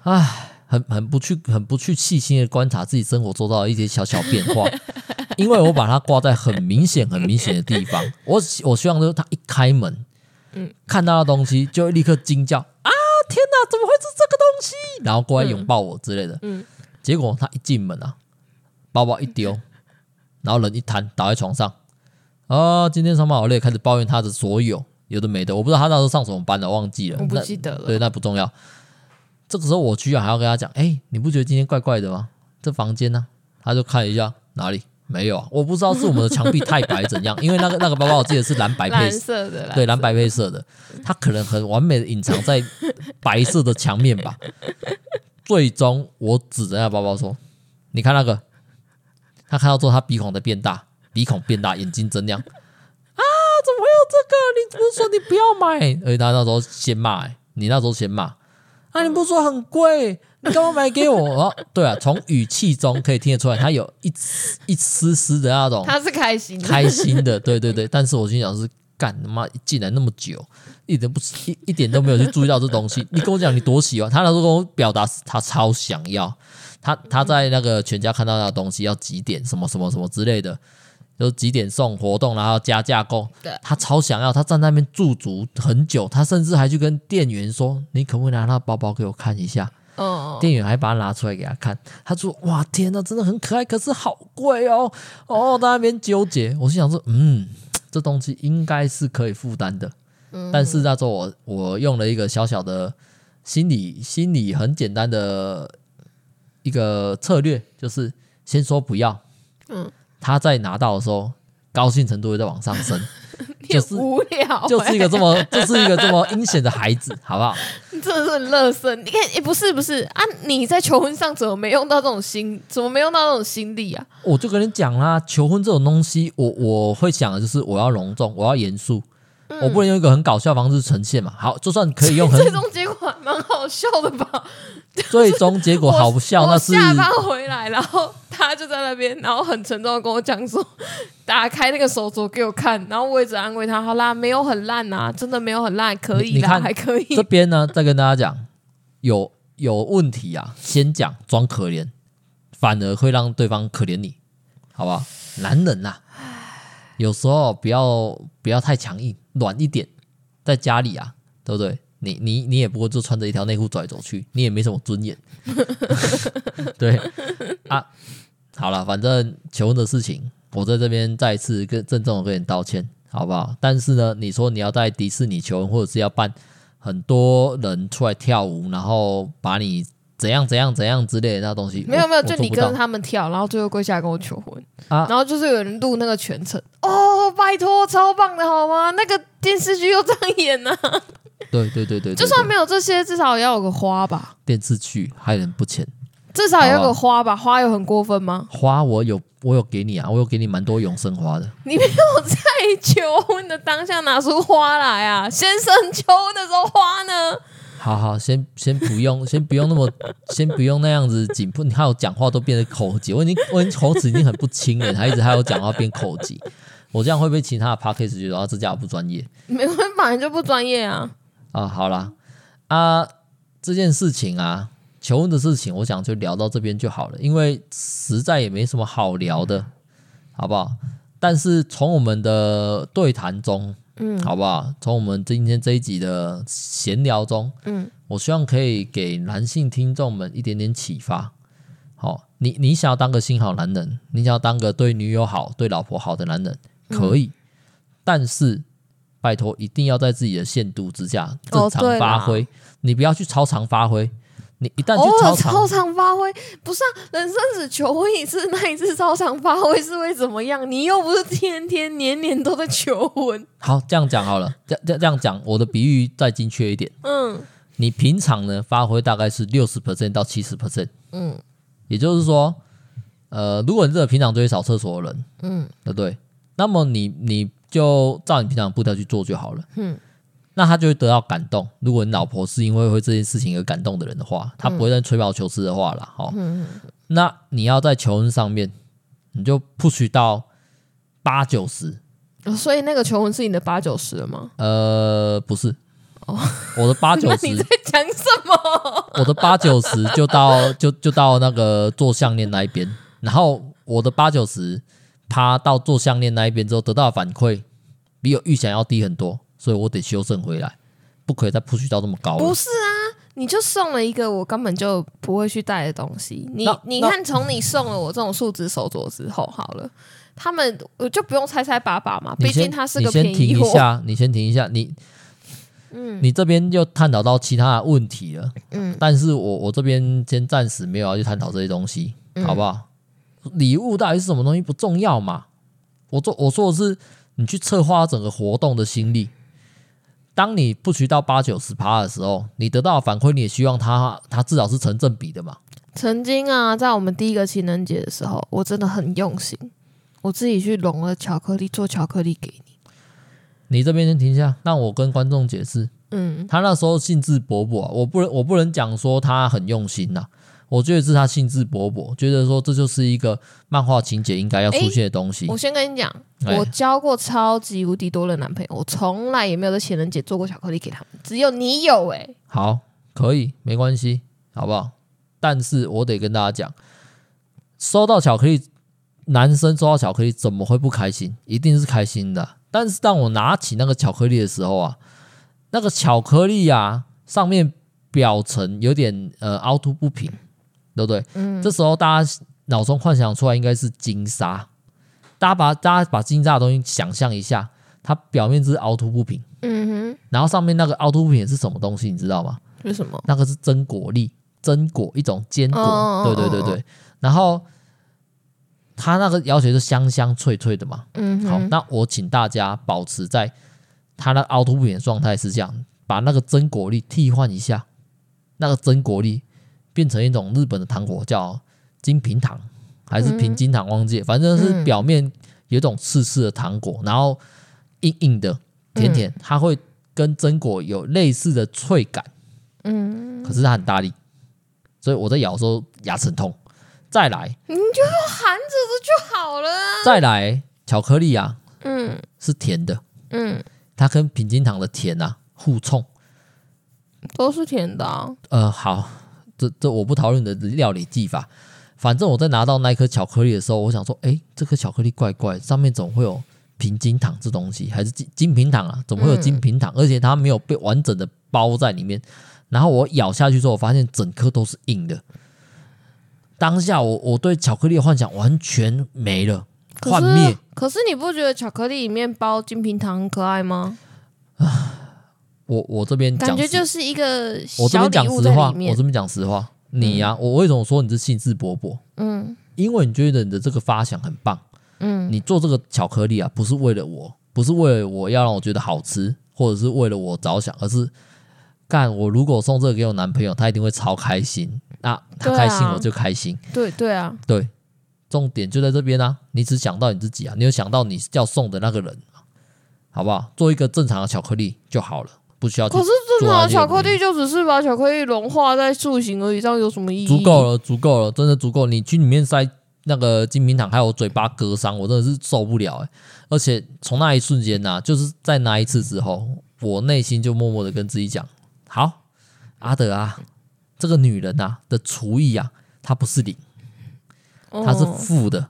唉，很很不去，很不去细心的观察自己生活周遭的一些小小变化。因为我把它挂在很明显、很明显的地方，我我希望就是他一开门，嗯，看到的东西就会立刻惊叫啊！天哪，怎么会是这个东西？然后过来拥抱我之类的。嗯，结果他一进门啊，包包一丢，然后人一瘫倒在床上啊！今天上班好累，开始抱怨他的所有有的没的，我不知道他那时候上什么班了，忘记了，我不记得了。对，那不重要。这个时候我居然还要跟他讲，哎，你不觉得今天怪怪的吗？这房间呢？他就看一下哪里。没有啊，我不知道是我们的墙壁太白怎样，因为那个那个包包我记得是蓝白配色的，对，蓝白配色的，它可能很完美的隐藏在白色的墙面吧。最终我指着那包包说：“你看那个。”他看到之后，他鼻孔在变大，鼻孔变大，眼睛睁亮。啊，怎么会有这个？你不是说你不要买？而且他那时候先骂、欸，你那时候先骂。啊，你不说很贵？你干嘛买给我？啊，对啊，从语气中可以听得出来，他有一丝一丝丝的那种，他是开心的，开心的，对对对。但是我心想是，干他妈进来那么久，一点不一一点都没有去注意到这东西。你跟我讲你多喜欢，他那时候跟我表达他超想要，他他在那个全家看到那个东西要几点，什么什么什么之类的，就几点送活动，然后加价购，对，他超想要，他站在那边驻足很久，他甚至还去跟店员说：“你可不可以拿他包包给我看一下？”哦，店员还把它拿出来给他看，他说：“哇，天哪，真的很可爱，可是好贵哦。”哦，在那边纠结。我心想说：“嗯，这东西应该是可以负担的。”嗯，但是那时候我我用了一个小小的心理心理很简单的一个策略，就是先说不要。嗯，他在拿到的时候，高兴程度会再往上升。就是无聊，就是一个这么，就是一个这么阴险的孩子，好不好？你真的是很乐色。你看，也不是不是啊，你在求婚上怎么没用到这种心？怎么没用到这种心力啊？我就跟你讲啦，求婚这种东西，我我会想的就是我要隆重，我要严肃，嗯、我不能用一个很搞笑的方式呈现嘛。好，就算可以用很，最终结果还蛮好笑的吧？最终结果好笑，那是下班回来，然后他就在那边，然后很沉重的跟我讲说。打开那个手镯给我看，然后我一直安慰他，好啦，没有很烂呐、啊，真的没有很烂，可以啦，还可以。这边呢，再跟大家讲，有有问题啊，先讲装可怜，反而会让对方可怜你，好不好？男人呐、啊，有时候不要不要太强硬，软一点，在家里啊，对不对？你你你也不过就穿着一条内裤走来走去，你也没什么尊严，对啊，好了，反正求婚的事情。我在这边再一次跟郑重的跟你道歉，好不好？但是呢，你说你要在迪士尼求婚，或者是要办很多人出来跳舞，然后把你怎样怎样怎样之类的那东西，没有没有，就你跟着他们跳，然后最后跪下来跟我求婚啊，然后就是有人录那个全程哦，拜托，超棒的好吗？那个电视剧又这样演呢、啊？对对对对，就算没有这些，至少也要有个花吧？电视剧害人不浅。至少也要有个花吧，花有很过分吗？花我有，我有给你啊，我有给你蛮多永生花的。你没有在求婚的当下拿出花来啊？先生求婚的时候花呢？好好，先先不用，先不用那么，先不用那样子紧迫。你看我讲话都变得口急，我已经我已经口齿已经很不清了，他一直还有讲话变口急。我这样会被其他的 p a c k a g e 觉得这家伙不专业。没有，本来就不专业啊。啊，好啦，啊，这件事情啊，求婚的事情，我想就聊到这边就好了，因为实在也没什么好聊的，好不好？但是从我们的对谈中，嗯，好不好？从我们今天这一集的闲聊中，嗯，我希望可以给男性听众们一点点启发。好，你你想要当个心好男人，你想要当个对女友好、对老婆好的男人，可以，但是。拜托，一定要在自己的限度之下正常发挥，哦、你不要去超常发挥。你一旦去超常，超常发挥，不是啊？人生只求婚一次，那一次超常发挥是会怎么样？你又不是天天年年都在求婚。好，这样讲好了，这这这样讲，我的比喻再精确一点。嗯，你平常呢发挥大概是六十 percent 到七十 percent。嗯，也就是说，呃，如果你这个平常都会扫厕所的人，嗯，对不对？那么你你。就照你平常的步调去做就好了。嗯，那他就会得到感动。如果你老婆是因为会这件事情而感动的人的话，他不会再吹毛求疵的话了。好，嗯，那你要在求婚上面，你就 push 到八九十。所以那个求婚是你的八九十了吗？呃，不是。哦，我的八九十。你在讲什么？我的八九十就到 就就到那个做项链那一边，然后我的八九十。他到做项链那一边之后，得到的反馈比我预想要低很多，所以我得修正回来，不可以再 push 到这么高。不是啊，你就送了一个我根本就不会去戴的东西。你你看，从你送了我这种树脂手镯之后，好了，他们我就不用猜猜把把嘛。毕竟它是个便宜货。你先停一下，你先停一下，你嗯，你这边就探讨到其他的问题了。嗯，但是我我这边先暂时没有要去探讨这些东西，好不好？礼物到底是什么东西不重要嘛？我做我说的是你去策划整个活动的心力。当你不取到八九十趴的时候，你得到的反馈你也希望它它至少是成正比的嘛。曾经啊，在我们第一个情人节的时候，我真的很用心，我自己去融了巧克力，做巧克力给你。你这边先停下，让我跟观众解释。嗯，他那时候兴致勃勃啊，我不能我不能讲说他很用心呐。我觉得是他兴致勃勃，觉得说这就是一个漫画情节应该要出现的东西。我先跟你讲，我交过超级无敌多的男朋友，我从来也没有在情人节做过巧克力给他们，只有你有哎、欸。好，可以，没关系，好不好？但是我得跟大家讲，收到巧克力，男生收到巧克力怎么会不开心？一定是开心的。但是当我拿起那个巧克力的时候啊，那个巧克力啊，上面表层有点呃凹凸不平。对不对？嗯，这时候大家脑中幻想出来应该是金沙，大家把大家把金沙的东西想象一下，它表面是凹凸不平，嗯哼，然后上面那个凹凸不平是什么东西？你知道吗？是什么？那个是真果粒，真果一种坚果，哦、对对对对。然后它那个要求是香香脆脆的嘛，嗯哼，好，那我请大家保持在它那凹凸不平的状态是这样，把那个真果粒替换一下，那个真果粒。变成一种日本的糖果，叫金平糖还是平金糖？忘记，反正是表面有一种刺刺的糖果，然后硬硬的、甜甜，它会跟榛果有类似的脆感。嗯，可是它很大力，所以我在咬的时候牙齿痛。再来，你就含着的就好了。再来，巧克力啊，嗯，是甜的，嗯，它跟平金糖的甜啊互冲，都是甜的啊。呃，好。这这我不讨论的料理技法，反正我在拿到那颗巧克力的时候，我想说，哎，这颗巧克力怪怪，上面怎么会有平金糖这东西？还是金金平糖啊？怎么会有金平糖？嗯、而且它没有被完整的包在里面。然后我咬下去之后，我发现整颗都是硬的。当下我我对巧克力的幻想完全没了，幻灭。可是你不觉得巧克力里面包金平糖很可爱吗？啊。我我这边感觉就是一个小我这边讲实话，我这边讲实话，你呀、啊，嗯、我为什么说你是兴致勃勃？嗯，因为你觉得你的这个发想很棒，嗯，你做这个巧克力啊，不是为了我，不是为了我要让我觉得好吃，或者是为了我着想，而是干我如果送这个给我男朋友，他一定会超开心，那他开心我就开心，对对啊，对，重点就在这边啊，你只想到你自己啊，你有想到你要送的那个人，好不好？做一个正常的巧克力就好了。不需要。可是正常的巧克力就只是把巧克力融化在塑形而已，这样有什么意义？足够了，足够了，真的足够。你去里面塞那个金品堂，还有我嘴巴割伤，我真的是受不了哎！而且从那一瞬间呐、啊，就是在那一次之后，我内心就默默的跟自己讲：好，阿德啊，这个女人呐的厨艺啊，她不是零，她是负的，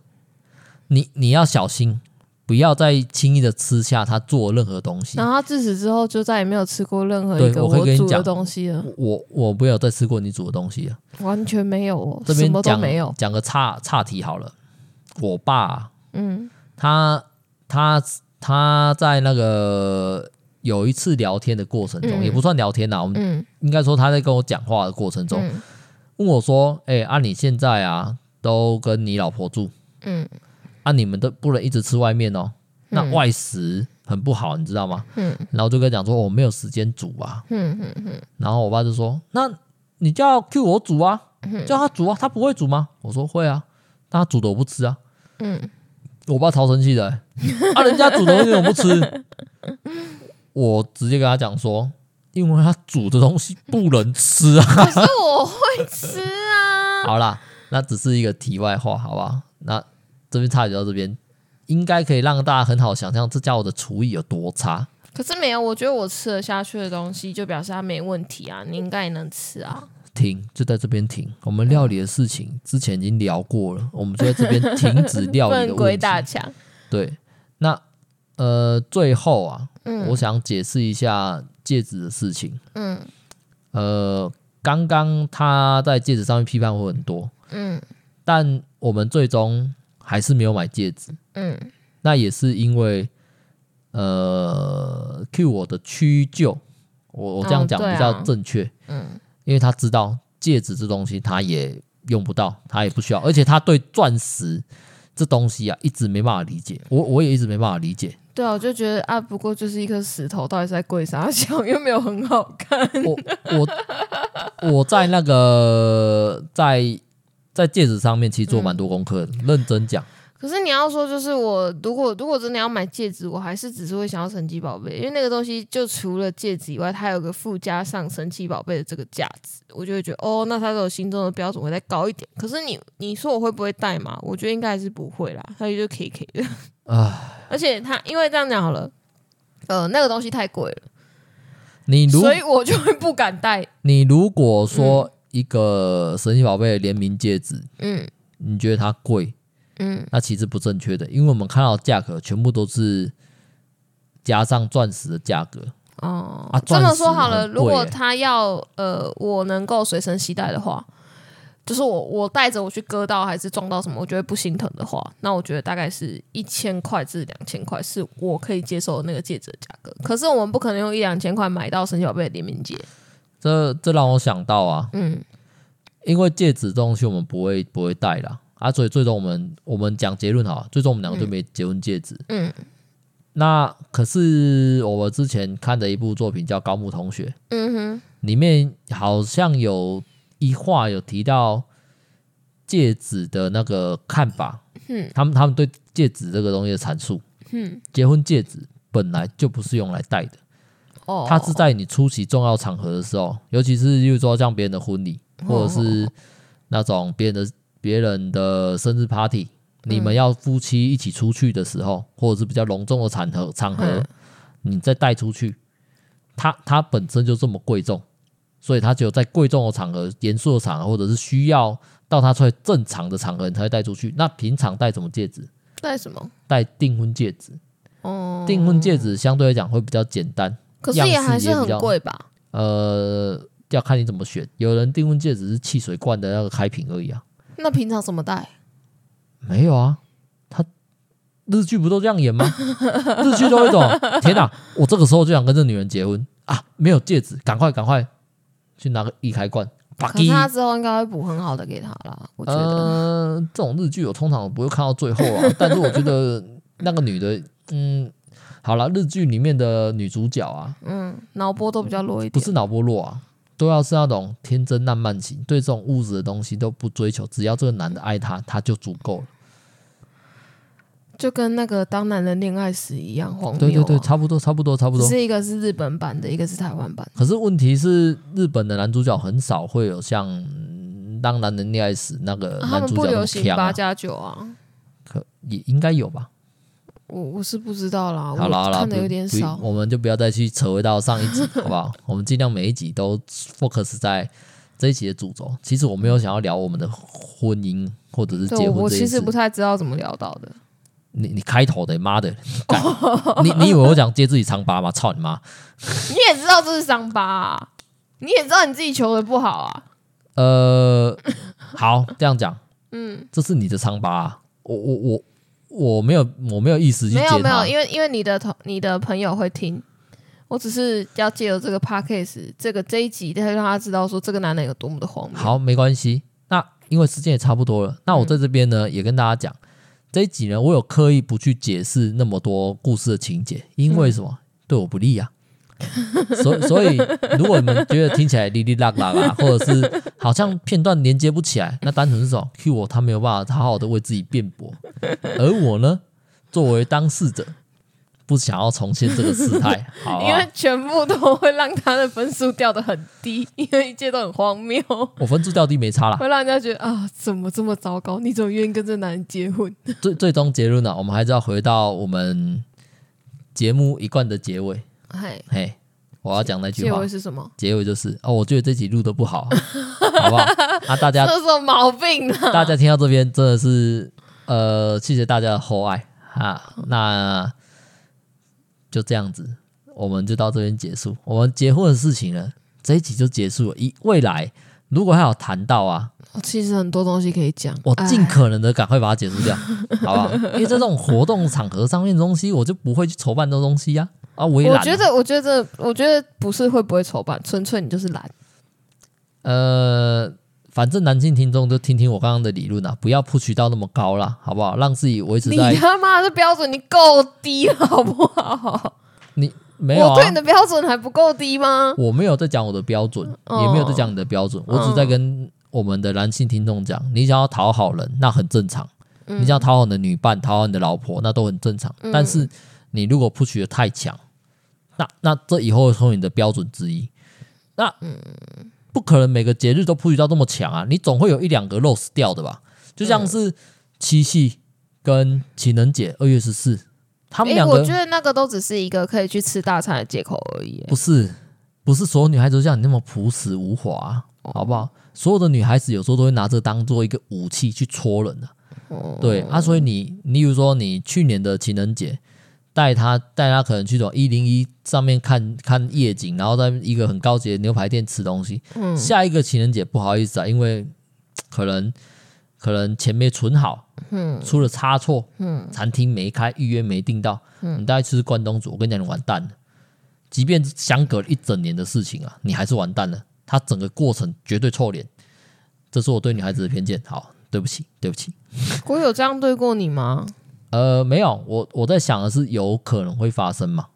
你你要小心。不要再轻易的吃下他做任何东西。然后他自此之后就再也没有吃过任何一个我煮的东西了。我我没有再吃过你煮的东西了，完全没有哦，这边什么都没有。讲个岔岔题好了，我爸，嗯，他他他在那个有一次聊天的过程中，嗯、也不算聊天呐，我们应该说他在跟我讲话的过程中，嗯、问我说：“哎、欸，啊，你现在啊，都跟你老婆住？”嗯。那、啊、你们都不能一直吃外面哦，那外食很不好，你知道吗？嗯，然后就跟他讲说我没有时间煮啊，嗯嗯嗯，然后我爸就说，那你叫 Q 我煮啊，叫他煮啊，他不会煮吗？我说会啊，但他煮的我不吃啊，嗯，我爸超生气的、欸，啊，人家煮的东西我不吃，我直接跟他讲说，因为他煮的东西不能吃啊，可是我会吃啊，好啦，那只是一个题外话，好不好？那。这边差点到这边，应该可以让大家很好想象这家伙的厨艺有多差。可是没有，我觉得我吃得下去的东西，就表示它没问题啊。你应该也能吃啊。停，就在这边停。我们料理的事情之前已经聊过了，我们就在这边停止料理的问题。对，那呃，最后啊，嗯、我想解释一下戒指的事情。嗯。呃，刚刚他在戒指上面批判我很多。嗯。但我们最终。还是没有买戒指，嗯，那也是因为，呃，Q 我的屈就，我我这样讲比较正确，哦啊、嗯，因为他知道戒指这东西他也用不到，他也不需要，而且他对钻石这东西啊一直没办法理解，我我也一直没办法理解，对啊，我就觉得啊，不过就是一颗石头，到底是在贵啥小，又没有很好看，我我我在那个在。在戒指上面其实做蛮多功课的，嗯、认真讲。可是你要说，就是我如果如果真的要买戒指，我还是只是会想要神奇宝贝，因为那个东西就除了戒指以外，它有个附加上神奇宝贝的这个价值，我就会觉得哦，那它在我心中的标准会再高一点。可是你你说我会不会戴嘛？我觉得应该还是不会啦，它就 K K 的啊。而且它因为这样讲好了，呃，那个东西太贵了，你如所以我就会不敢戴。你如果说。嗯一个神奇宝贝的联名戒指，嗯，你觉得它贵？嗯，那其实不正确的，因为我们看到价格全部都是加上钻石的价格。哦，啊，这么说好了，如果他要呃，我能够随身携带的话，就是我我带着我去割到还是撞到什么，我觉得不心疼的话，那我觉得大概是一千块至两千块是我可以接受的那个戒指的价格。可是我们不可能用一两千块买到神奇宝贝的联名戒。这这让我想到啊，嗯，因为戒指这东西我们不会不会戴啦，啊，所以最终我们我们讲结论哈，最终我们两个就没结婚戒指，嗯，那可是我们之前看的一部作品叫《高木同学》，嗯哼，里面好像有一话有提到戒指的那个看法，嗯，他们他们对戒指这个东西的阐述，嗯，结婚戒指本来就不是用来戴的。它是在你出席重要场合的时候，尤其是例如说像别人的婚礼，或者是那种别人的别人的生日 party，你们要夫妻一起出去的时候，或者是比较隆重的场合场合，你再带出去，它它本身就这么贵重，所以它只有在贵重的场合、严肃的场合，或者是需要到它出来正常的场合，你才会带出去。那平常戴什么戒指？戴什么？戴订婚戒指。哦，订婚戒指相对来讲会比较简单。可是也还是很贵吧？呃，要看你怎么选。有人订婚戒指是汽水罐的那个开瓶而已啊。那平常怎么戴？没有啊，他日剧不都这样演吗？日剧都会懂。天哪，我这个时候就想跟这女人结婚啊！没有戒指，赶快赶快去拿个易开罐。可是他之后应该会补很好的给他啦。我觉得，呃，这种日剧我通常不会看到最后啊。但是我觉得那个女的，嗯。好了，日剧里面的女主角啊，嗯，脑波都比较弱一点，不是脑波弱啊，都要是那种天真烂漫型，对这种物质的东西都不追求，只要这个男的爱她，她就足够了。就跟那个《当男人恋爱时》一样荒谬啊。对对对，差不多差不多差不多。是一个是日本版的，一个是台湾版。可是问题是，日本的男主角很少会有像当男人恋爱时那个男主角、啊、他们不流行八加九啊？可也应该有吧？我我是不知道啦，好啦好啦，看的有点少，我们就不要再去扯回到上一集，好不好？我们尽量每一集都 focus 在这一集的主轴。其实我没有想要聊我们的婚姻或者是结婚这，我其实不太知道怎么聊到的。你你开头的妈的，你你以为我想揭自己伤疤吗？操你妈！你也知道这是伤疤啊，你也知道你自己求的不好啊。呃，好，这样讲，嗯，这是你的伤疤啊，我我我。我没有，我没有意思去。没有没有，因为因为你的同你的朋友会听，我只是要借由这个 podcast 这个这一集，再让他知道说这个男人有多么的荒谬。好，没关系。那因为时间也差不多了，那我在这边呢、嗯、也跟大家讲，这一集呢我有刻意不去解释那么多故事的情节，因为什么？嗯、对我不利啊。所以，所以，如果你们觉得听起来哩哩啦啦啦，或者是好像片段连接不起来，那单纯是说 Q 我他没有办法好好的为自己辩驳，而我呢，作为当事者，不想要重现这个事态，好，因为全部都会让他的分数掉的很低，因为一切都很荒谬。我分数掉低没差啦，会让人家觉得啊，怎么这么糟糕？你怎么愿意跟这男人结婚？最最终结论呢、啊？我们还是要回到我们节目一贯的结尾。嘿，嘿，我要讲那句话。结尾是什么？结尾就是哦，我觉得这集录的不好，好不好？那、啊、大家这是什么毛病呢？大家听到这边真的是呃，谢谢大家的厚爱啊。那就这样子，我们就到这边结束。我们结婚的事情呢，这一集就结束了。一未来如果还有谈到啊，其实很多东西可以讲，我尽可能的赶快把它结束掉，好不好？因为在这种活动场合上面的东西，我就不会去筹办这东西呀、啊。啊，我也懒。我觉得，我觉得，我觉得不是会不会筹办，纯粹你就是懒。呃，反正男性听众就听听我刚刚的理论啊，不要 push 到那么高啦，好不好？让自己维持在。你他妈的标准，你够低了，好不好？你没有、啊？我对你的标准还不够低吗？我没有在讲我的标准，哦、也没有在讲你的标准，我只在跟我们的男性听众讲，你想要讨好人，那很正常；嗯、你想要讨好你的女伴、讨好你的老婆，那都很正常。嗯、但是你如果 push 的太强，那那这以后会成为你的标准之一，那不可能每个节日都普及到这么强啊！你总会有一两个 loss 掉的吧？就像是七夕跟情人节二月十四，他们两个，我觉得那个都只是一个可以去吃大餐的借口而已。不是，不是所有女孩子都像你那么朴实无华，好不好？所有的女孩子有时候都会拿这当做一个武器去戳人的。对啊，所以你，你比如说你去年的情人节。带他带他可能去走一零一上面看看夜景，然后在一个很高级的牛排店吃东西。嗯，下一个情人节不好意思啊，因为可能可能钱没存好，嗯，出了差错，嗯，餐厅没开，预约没订到，嗯，你大概吃关东煮，我跟你讲，你完蛋了。即便相隔一整年的事情啊，你还是完蛋了。他整个过程绝对臭脸，这是我对女孩子的偏见。好，对不起，对不起。我有这样对过你吗？呃，没有，我我在想的是有可能会发生嘛？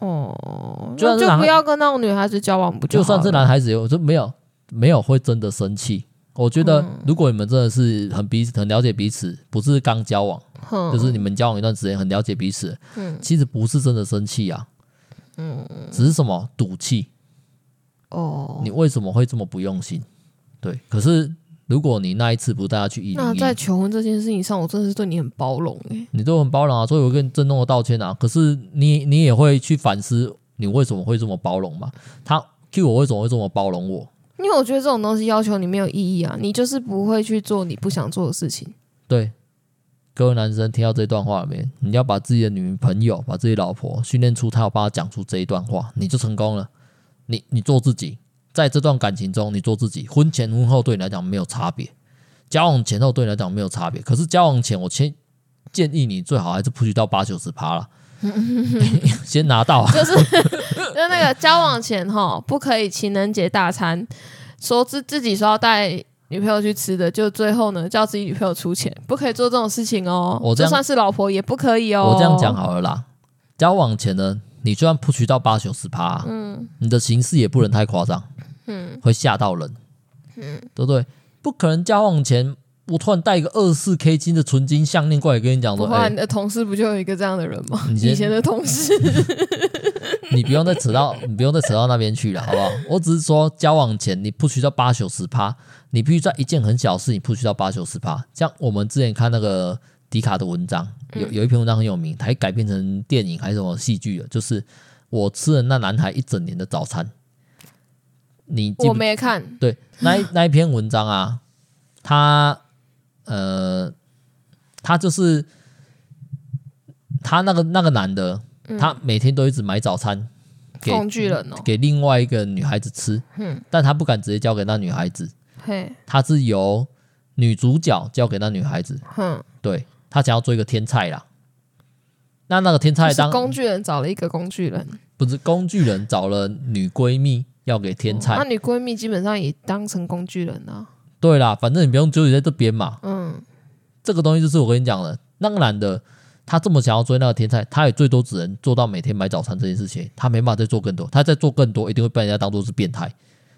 哦，就就不要跟那种女孩子交往不就？就算是男孩子有，就没有没有会真的生气。我觉得如果你们真的是很彼此很了解彼此，不是刚交往，嗯、就是你们交往一段时间很了解彼此，嗯，其实不是真的生气啊，嗯，只是什么赌气。哦，你为什么会这么不用心？对，可是。如果你那一次不带他去一零一，那在求婚这件事情上，我真的是对你很包容诶、欸。你都很包容啊，所以我跟你郑重的道歉啊。可是你你也会去反思，你为什么会这么包容吗？他 Q 我为什么会这么包容我？因为我觉得这种东西要求你没有意义啊，你就是不会去做你不想做的事情。对，各位男生听到这段话里面，你要把自己的女朋友、把自己老婆训练出，他要帮他讲出这一段话，你就成功了。你你做自己。在这段感情中，你做自己，婚前婚后对你来讲没有差别，交往前后对你来讲没有差别。可是交往前，我建建议你最好还是普及到八九十趴了，先拿到。就是就那个交往前哈，不可以情人节大餐，说自自己说要带女朋友去吃的，就最后呢叫自己女朋友出钱，不可以做这种事情哦。我就算是老婆也不可以哦。我这样讲好了啦，交往前呢，你就算普及到八九十趴，嗯，你的形式也不能太夸张。嗯，会吓到人，嗯，对不对？不可能交往前我突然带一个二十四 K 金的纯金项链过来跟你讲说，哎，你的同事不就有一个这样的人吗？以前的同事，你不用再扯到，你不用再扯到那边去了，好不好？我只是说交往前你 push 到八九十趴，你必须在一件很小事你 push 到八九十趴。像我们之前看那个迪卡的文章，有有一篇文章很有名，还改编成电影还是什么戏剧的，就是我吃了那男孩一整年的早餐。你我没看，对，那一那一篇文章啊，他呃，他就是他那个那个男的，嗯、他每天都一直买早餐给工具人哦，给另外一个女孩子吃，嗯，但他不敢直接交给那女孩子，嘿，他是由女主角交给那女孩子，哼，对，他想要做一个天菜啦，那那个天菜当工具人找了一个工具人，不是工具人找了女闺蜜。要给天菜，那你闺蜜基本上也当成工具人了。对啦，反正你不用纠结在这边嘛。嗯，这个东西就是我跟你讲的，那个男的他这么想要追那个天菜，他也最多只能做到每天买早餐这件事情，他没办法再做更多。他再做更多，一定会被人家当做是变态，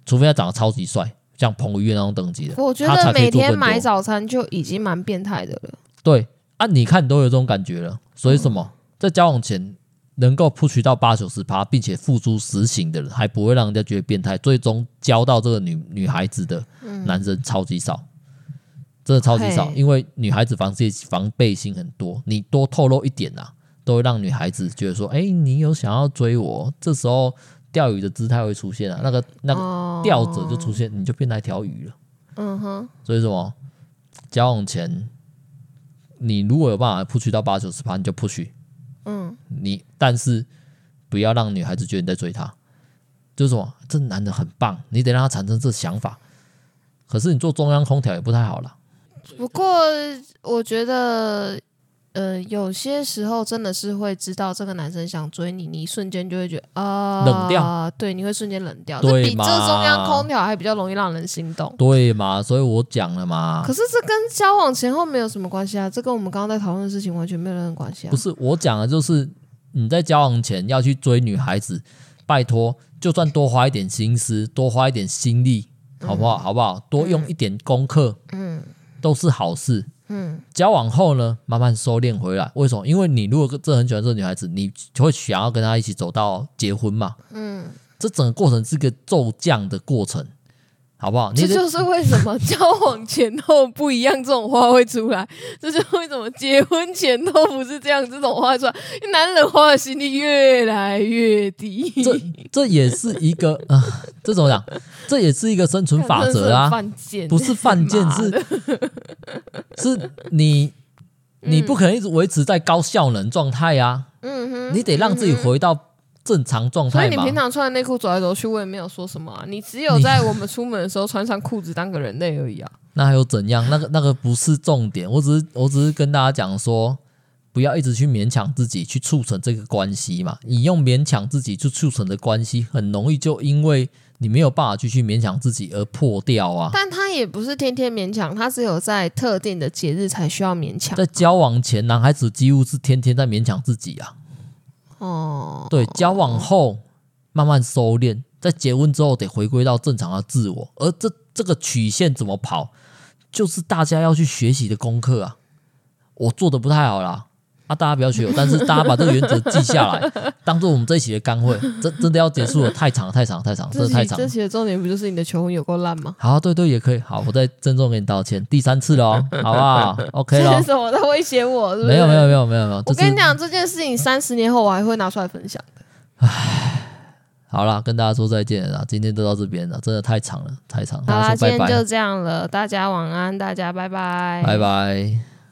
除非他长得超级帅，像彭于晏那种等级的。我觉得每天买早餐就已经蛮变态的了。对啊，你看你都有这种感觉了，所以什么在交往前。能够 push 到八九十趴，并且付诸实行的人，还不会让人家觉得变态。最终交到这个女女孩子的男生超级少，真的超级少。因为女孩子防备防备心很多，你多透露一点啊，都会让女孩子觉得说：“哎，你有想要追我？”这时候钓鱼的姿态会出现啊，那个那个钓者就出现，你就变成一条鱼了。嗯哼。所以说，交往前你如果有办法 push 到八九十趴，你就 push。嗯，你但是不要让女孩子觉得你在追她，就是说这男的很棒，你得让他产生这想法。可是你做中央空调也不太好了。不过我觉得。呃，有些时候真的是会知道这个男生想追你，你一瞬间就会觉得啊，冷掉，对，你会瞬间冷掉，对比这中央空调还比较容易让人心动，对嘛？所以我讲了嘛。可是这跟交往前后没有什么关系啊，这跟我们刚刚在讨论的事情完全没有任何关系啊。不是我讲的，就是你在交往前要去追女孩子，拜托，就算多花一点心思，多花一点心力，好不好？嗯、好不好？多用一点功课，嗯，都是好事。嗯，交往后呢，慢慢收敛回来。为什么？因为你如果真的很喜欢这个女孩子，你就会想要跟她一起走到结婚嘛。嗯，这整个过程是个骤降的过程。好不好？这就是为什么交往前后不一样这种话会出来，这就是为什么结婚前都不是这样这种话出来，男人花的心力越来越低。这 这也是一个啊、呃，这怎么讲？这也是一个生存法则啊，不是犯贱，是是你 你不可能一直维持在高效能状态呀。嗯哼，你得让自己回到。正常状态，所以你平常穿的内裤走来走去，我也没有说什么啊。你只有在我们出门的时候穿上裤子当个人类而已啊。那还有怎样？那个那个不是重点，我只是我只是跟大家讲说，不要一直去勉强自己去促成这个关系嘛。你用勉强自己去促成的关系，很容易就因为你没有办法继续勉强自己而破掉啊。但他也不是天天勉强，他只有在特定的节日才需要勉强。在交往前，男孩子几乎是天天在勉强自己啊。哦，对，交往后慢慢收敛，在结婚之后得回归到正常的自我，而这这个曲线怎么跑，就是大家要去学习的功课啊。我做的不太好啦。啊，大家不要学我，但是大家把这个原则记下来，当做我们这一期的干货。真真的要结束了，太长了，太长了，太长了，真的太长了。这期的重点不就是你的求婚有够烂吗？好，对对，也可以。好，我再郑重给你道歉，第三次了哦，好不好？OK 了。为什么在威胁我？是不是？没有没有没有没有没有。我跟你讲，这件事情三十年后我还会拿出来分享的。唉，好了，跟大家说再见了，今天就到这边了，真的太长了，太长了。好啦，今天就这样了，大家晚安，大家拜拜，拜拜。